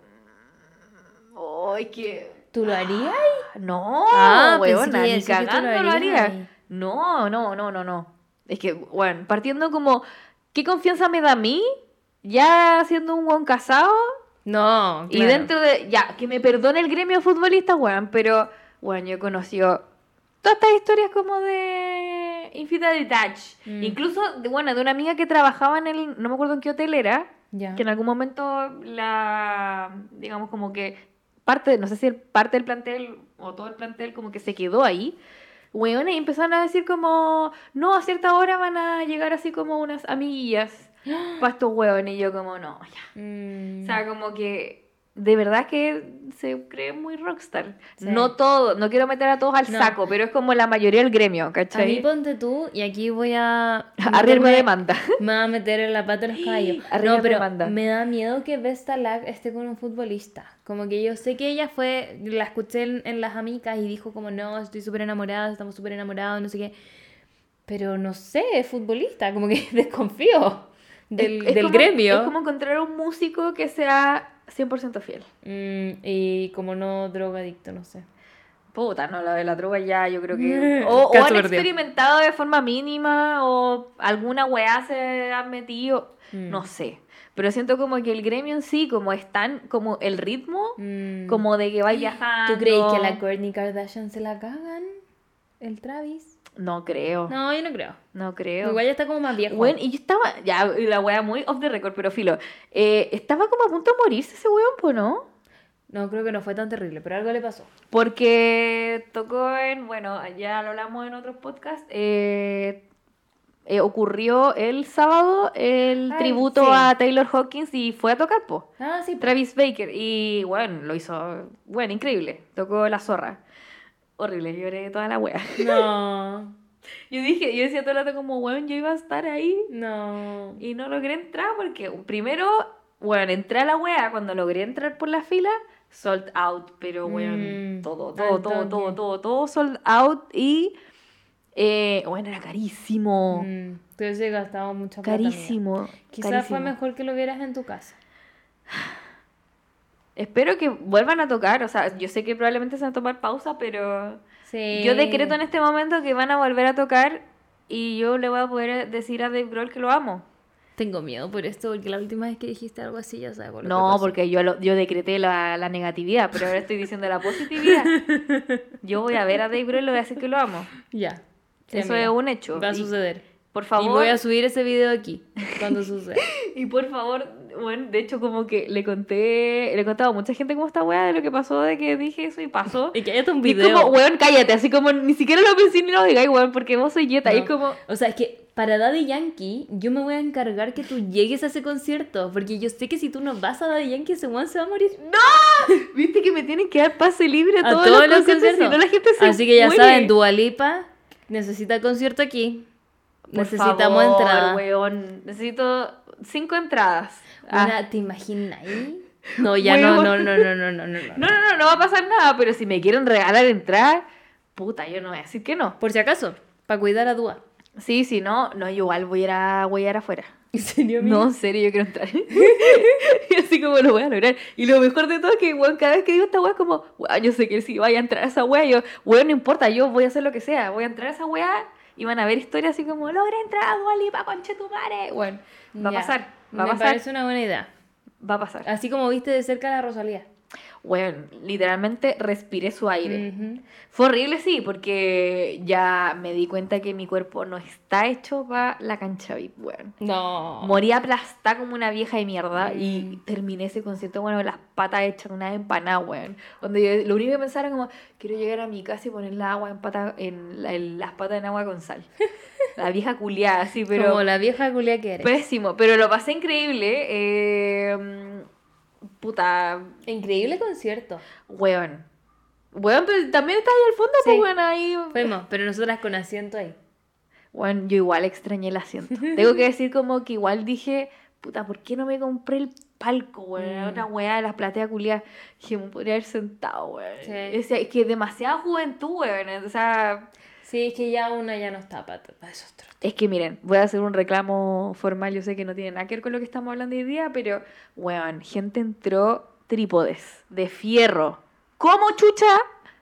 Ay, que... ¿Tú lo harías? No, Ah, weona, ni cagando lo lo haría. No, no, no, no, no. Es que, bueno, partiendo como, ¿qué confianza me da a mí? Ya siendo un buen casado No, y dentro de, ya, que me perdone el gremio de futbolistas, weón, pero, bueno, yo conocido todas estas historias como de infidelidad. Mm. Incluso, de, bueno, de una amiga que trabajaba en el, no me acuerdo en qué hotel era, Ya. que en algún momento la, digamos como que parte, no sé si el, parte del plantel o todo el plantel como que se quedó ahí, weones, y empezaron a decir como, no, a cierta hora van a llegar así como unas amiguillas para estos weones, y yo como, no, ya. Mm. O sea, como que de verdad que se cree muy rockstar. Sí. No todo, no quiero meter a todos al No. saco, pero es como la mayoría del gremio, a mí ¿cachai? ponte tú, y aquí voy a... A riesgo de meterme- demanda. Me va a meter en la pata de los caballos. Arriba No, pero demanda. me da miedo que Vesta Lag esté con un futbolista. Como que yo sé que ella fue, la escuché en, en Las Amigas y dijo como, no, estoy súper enamorada, estamos súper enamorados, no sé qué. Pero no sé, es futbolista, como que desconfío del, Es- es del como- gremio. Es como encontrar un músico que sea 100% fiel. Mm, y como no drogadicto, no sé. Puta, no, la de la droga ya yo creo que... O, han perdido. experimentado de forma mínima o alguna weá se han metido, Mm. no sé. Pero siento como que el gremio en sí, como es tan, como el ritmo, Mm. como de que va viajando... ¿Tú crees que a la Kourtney Kardashian se la cagan? ¿El Travis? No creo, No, yo no creo. Creo. Igual ya está como más viejo. Bueno, y yo estaba, ya, la weá muy off the record, pero filo, eh, estaba como a punto de morirse ese weón, pues, ¿no? No, creo que no fue tan terrible, pero algo le pasó. Porque tocó en, bueno, ya lo hablamos en otros podcasts, eh, eh, ocurrió el sábado el Ay, tributo sí. a Taylor Hawkins y fue a tocar, po. Ah, sí. Travis Baker, y bueno, lo hizo, bueno, increíble, tocó la zorra. Horrible, lloré toda la wea. No, Yo dije, yo decía todo el rato como, weón, yo iba a estar ahí no. y no logré entrar porque primero, bueno, entré a la wea, cuando logré entrar por la fila, sold out, pero weón, Mm, todo, todo, todo, todo, todo, todo sold out y Eh, bueno, era carísimo. Mm, entonces gastamos mucha plata. amiga. Carísimo. Quizás fue mejor que lo vieras en tu casa. Espero que vuelvan a tocar. O sea, yo sé que probablemente se van a tomar pausa, pero Sí. yo decreto en este momento que van a volver a tocar y yo le voy a poder decir a Dave Grohl que lo amo. Tengo miedo por esto, porque la última vez que dijiste algo así ya sabes por lo que No, porque yo, lo- yo decreté la, la negatividad, pero ahora estoy diciendo la positividad. Yo voy a ver a Dave Grohl y le voy a decir que lo amo. Ya. Sí, Eso amiga. es un hecho. Va a Y, suceder. Por favor. Y voy a subir ese video aquí, cuando suceda. Y por favor, bueno, de hecho como que le conté, le he contado a mucha gente cómo esta weá de lo que pasó, de que dije eso y pasó. y que haya un Y video. como, weón, cállate, así como ni siquiera lo pensé ni lo digáis, weón, porque vos soy yeta. Y es No. como, O sea, es que para Daddy Yankee, yo me voy a encargar que tú llegues a ese concierto. Porque yo sé que si tú no vas a Daddy Yankee, ese weón se va a morir. viste que me tienen que dar pase libre a, A todos, todos los los conciertos, si no la gente se Así que ya muere. saben, Dualipa necesita concierto aquí. Por Necesitamos favor, weón, necesito cinco entradas. Ah. Una, ¿Te imaginas ahí? No, ya no, no, no, no, no, no, no, no. No, no, no, no va a pasar nada, pero si me quieren regalar entradas, puta, yo no voy a decir que no. Por si acaso, para cuidar a Dua. Sí, si no, no, yo igual voy a ir a, voy a ir afuera. ¿En serio, No, en serio, yo quiero entrar. y así como lo voy a lograr. Y lo mejor de todo es que, weón, cada vez que digo esta weá, es como, weón, yo sé que si vaya a entrar a esa weá, yo, weón, no importa, yo voy a hacer lo que sea. Voy a entrar a esa weá y van a ver historias así como, logré entrar a Dua Lipa, conchetumare. Bueno, va a pasar, va a Me pasar, parece una buena idea. va a pasar. Así como viste de cerca a la Rosalía. Weón, literalmente respiré su aire. Fue horrible, sí, porque ya me di cuenta que mi cuerpo no está hecho para la cancha VIP. No. Morí aplastada como una vieja de mierda y terminé ese concierto, bueno, las patas hechas una empanada, weón. Donde yo- lo único que pensaba era como, quiero llegar a mi casa y poner la agua en, pata, en, la- en las patas en agua con sal. La vieja culiada, sí, pero Como la vieja culia que eres. pésimo. Pero lo pasé increíble. eh, puta, Increíble concierto. weón. Weón, pero también está ahí al fondo, pues, Sí. weón, ahí. Fuimos, pero nosotras con asiento ahí. Bueno, yo igual extrañé el asiento. Tengo que decir como que igual dije, puta, ¿por qué no me compré el palco, weón? Mm. una weá de las plateas culiadas. Que me podría haber sentado, weón. Sí. Es, es que demasiada juventud, weón. O sea, Sí, es que ya una ya no está para esos trotes. es que miren, voy a hacer un reclamo formal. Yo sé que no tiene nada que ver con lo que estamos hablando hoy día, pero, weón, gente entró trípodes de fierro. ¿Cómo, chucha?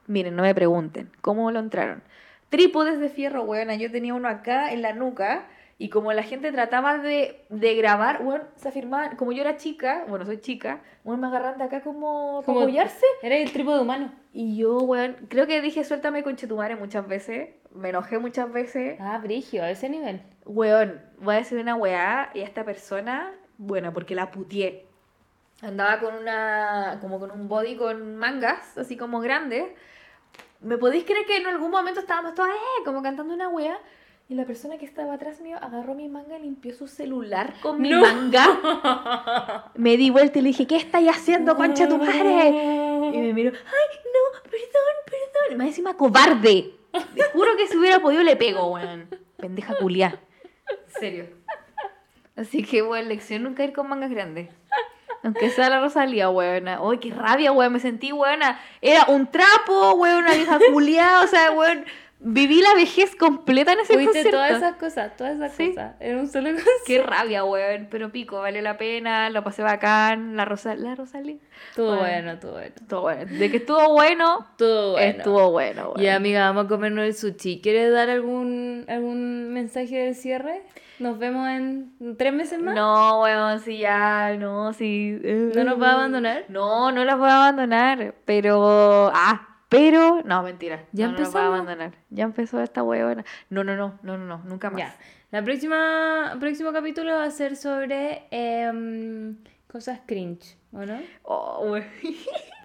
Miren, no me pregunten, ¿cómo lo entraron? Trípodes de fierro, weón. Yo tenía uno acá en la nuca. Y como la gente trataba de, de grabar, weón, se afirmaban, como yo era chica, bueno, soy chica, weón, me agarran de acá como, para Como- apoyarse. Era el trípode humano. Y yo, weón, creo que dije suéltame con chetumare muchas veces. Me enojé muchas veces. Ah, brigio, a ese nivel. Weón, voy a decir una weá y a esta persona, bueno, porque la putié. Andaba con una, como con un body con mangas, así como grandes. ¿Me podéis creer que en algún momento estábamos todas, eh, como cantando una weá? Y la persona que estaba atrás mío agarró mi manga y limpió su celular con mi No. manga. Me di vuelta y le dije, ¿qué estáis haciendo, concha tu madre? Y me miró, ay, no, perdón, perdón. Más encima, cobarde. Te juro que si hubiera podido le pego, weón. Pendeja culia. En serio. Así que, weón, lección nunca ir con mangas grandes. Aunque sea la Rosalía, weona. Uy, qué rabia, weón. Me sentí, weona. Era un trapo, weón, una vieja culiada. O sea, weón, viví la vejez completa en ese Fuiste concierto. todas esas cosas, todas esas Sí. cosas. En un solo concierto. Qué rabia, weón. Pero pico, valió la pena. Lo pasé bacán. La, Rosa... la Rosalía. Estuvo Bueno. estuvo bueno. Estuvo bueno. De que estuvo bueno, Estuvo bueno. estuvo bueno, weón. Ya, amiga, vamos a comernos el sushi. ¿Quieres dar algún, algún mensaje de cierre? ¿Nos vemos en tres meses más? No, weón, sí, ya, no, sí. ¿No nos va a abandonar? No, no las voy a abandonar, pero... Ah, pero... No, mentira. ¿Ya no, no las voy a abandonar. Ya empezó esta weona. No, no, no, no, no, no, nunca más. Ya. La próxima, próximo capítulo va a ser sobre em, cosas cringe, ¿o no? Oh.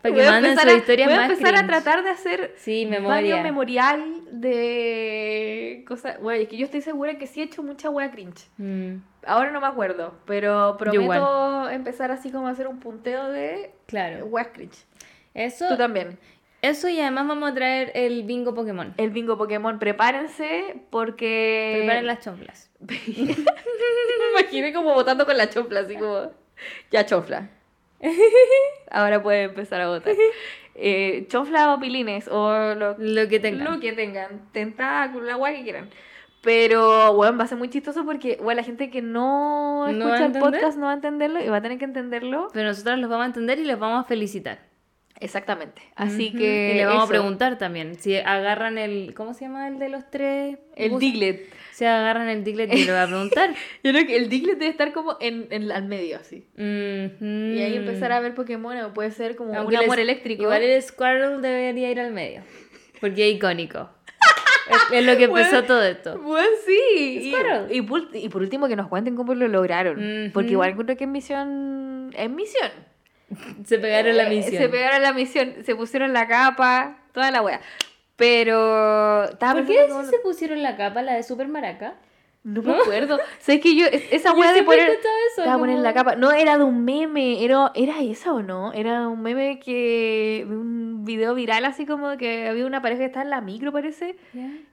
Para que manden sus a- historias Voy a más empezar a tratar de hacer Sí, memoria. memorial de cosas... Güey, es que yo estoy segura que sí he hecho mucha wea cringe. Mm, Ahora no me acuerdo, pero prometo empezar así como a hacer un punteo de claro. weas cringe. Eso, Tú también. eso y además vamos a traer el bingo Pokémon. El bingo Pokémon, prepárense porque... Preparen las chomplas. Me imaginé como votando con la chofla, así como... Ya chofla. Ahora puede empezar a votar. Eh, chofla o pilines o lo, Lo que tengan. lo que tengan. Tentáculo, la guay que quieran. Pero, bueno, va a ser muy chistoso porque, bueno, la gente que no ¿No va a escucha el podcast no va a entenderlo y va a tener que entenderlo. Pero nosotros los vamos a entender y los vamos a felicitar. Exactamente. Así que. Y le vamos eso. a preguntar también. Si agarran el. ¿Cómo se llama el de los tres? El bus- Si agarran el Diglett, yo le voy a preguntar. Yo creo que el Diglett debe estar como en, en al medio, así. Y ahí empezar a ver Pokémon o puede ser como Aunque un amor el- eléctrico. Igual el Squirtle debería ir al medio. Porque es icónico. es, es lo que empezó Bueno. todo esto. Pues sí. Y, y, por, y por último que nos cuenten cómo lo lograron. Porque igual encuentro que es misión. Es misión. Se pegaron la Eh, misión. Se pegaron la misión. Se pusieron la capa. Toda la wea. Pero. ¿Por qué cómo- se pusieron la capa, la de Super Maraca? No me acuerdo. ¿Sabes que yo. Esa wea de poner. eso, Te voy a poner como- la capa. No, era de un meme. Era, ¿Era esa o no? Era un meme que. Un video viral así como que había una pareja que estaba en la micro, parece.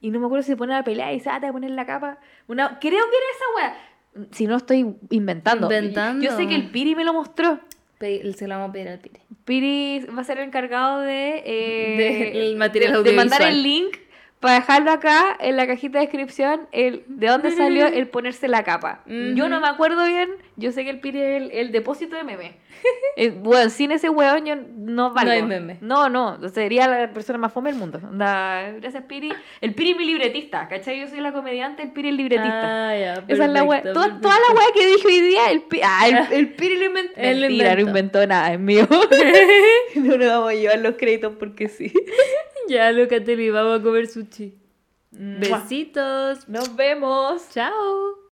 Y no me acuerdo si se pone a pelear y dice, ah, te voy a poner la capa. Una... Creo que era esa wea. Si no estoy inventando. Inventando. Yo sé que el Piri me lo mostró. Se lo vamos a pedir al Pire. Piri va a ser el encargado de. eh, material de- de mandar el link para dejarlo acá en la cajita de descripción. El, de dónde salió el ponerse la capa. Yo no me acuerdo bien. Yo sé que el Piri es el, el depósito de meme. Eh, bueno, sin ese weón yo no valgo. hay meme. No, no. Sería la persona más fome del mundo. Gracias, Piri. El Piri es mi libretista. ¿Cachai? Yo soy la comediante, el Piri es el libretista. Ah, ya. Esa es la wea. perfecto, Toda, toda la wea que dije hoy día, el, pi- ah, el, el Piri lo inventó. Él lo Mentira, no inventó nada, es mío. no nos vamos a llevar los créditos porque sí. Ya, Locatelli, vamos a comer sushi. Besitos. Nos vemos. Chao.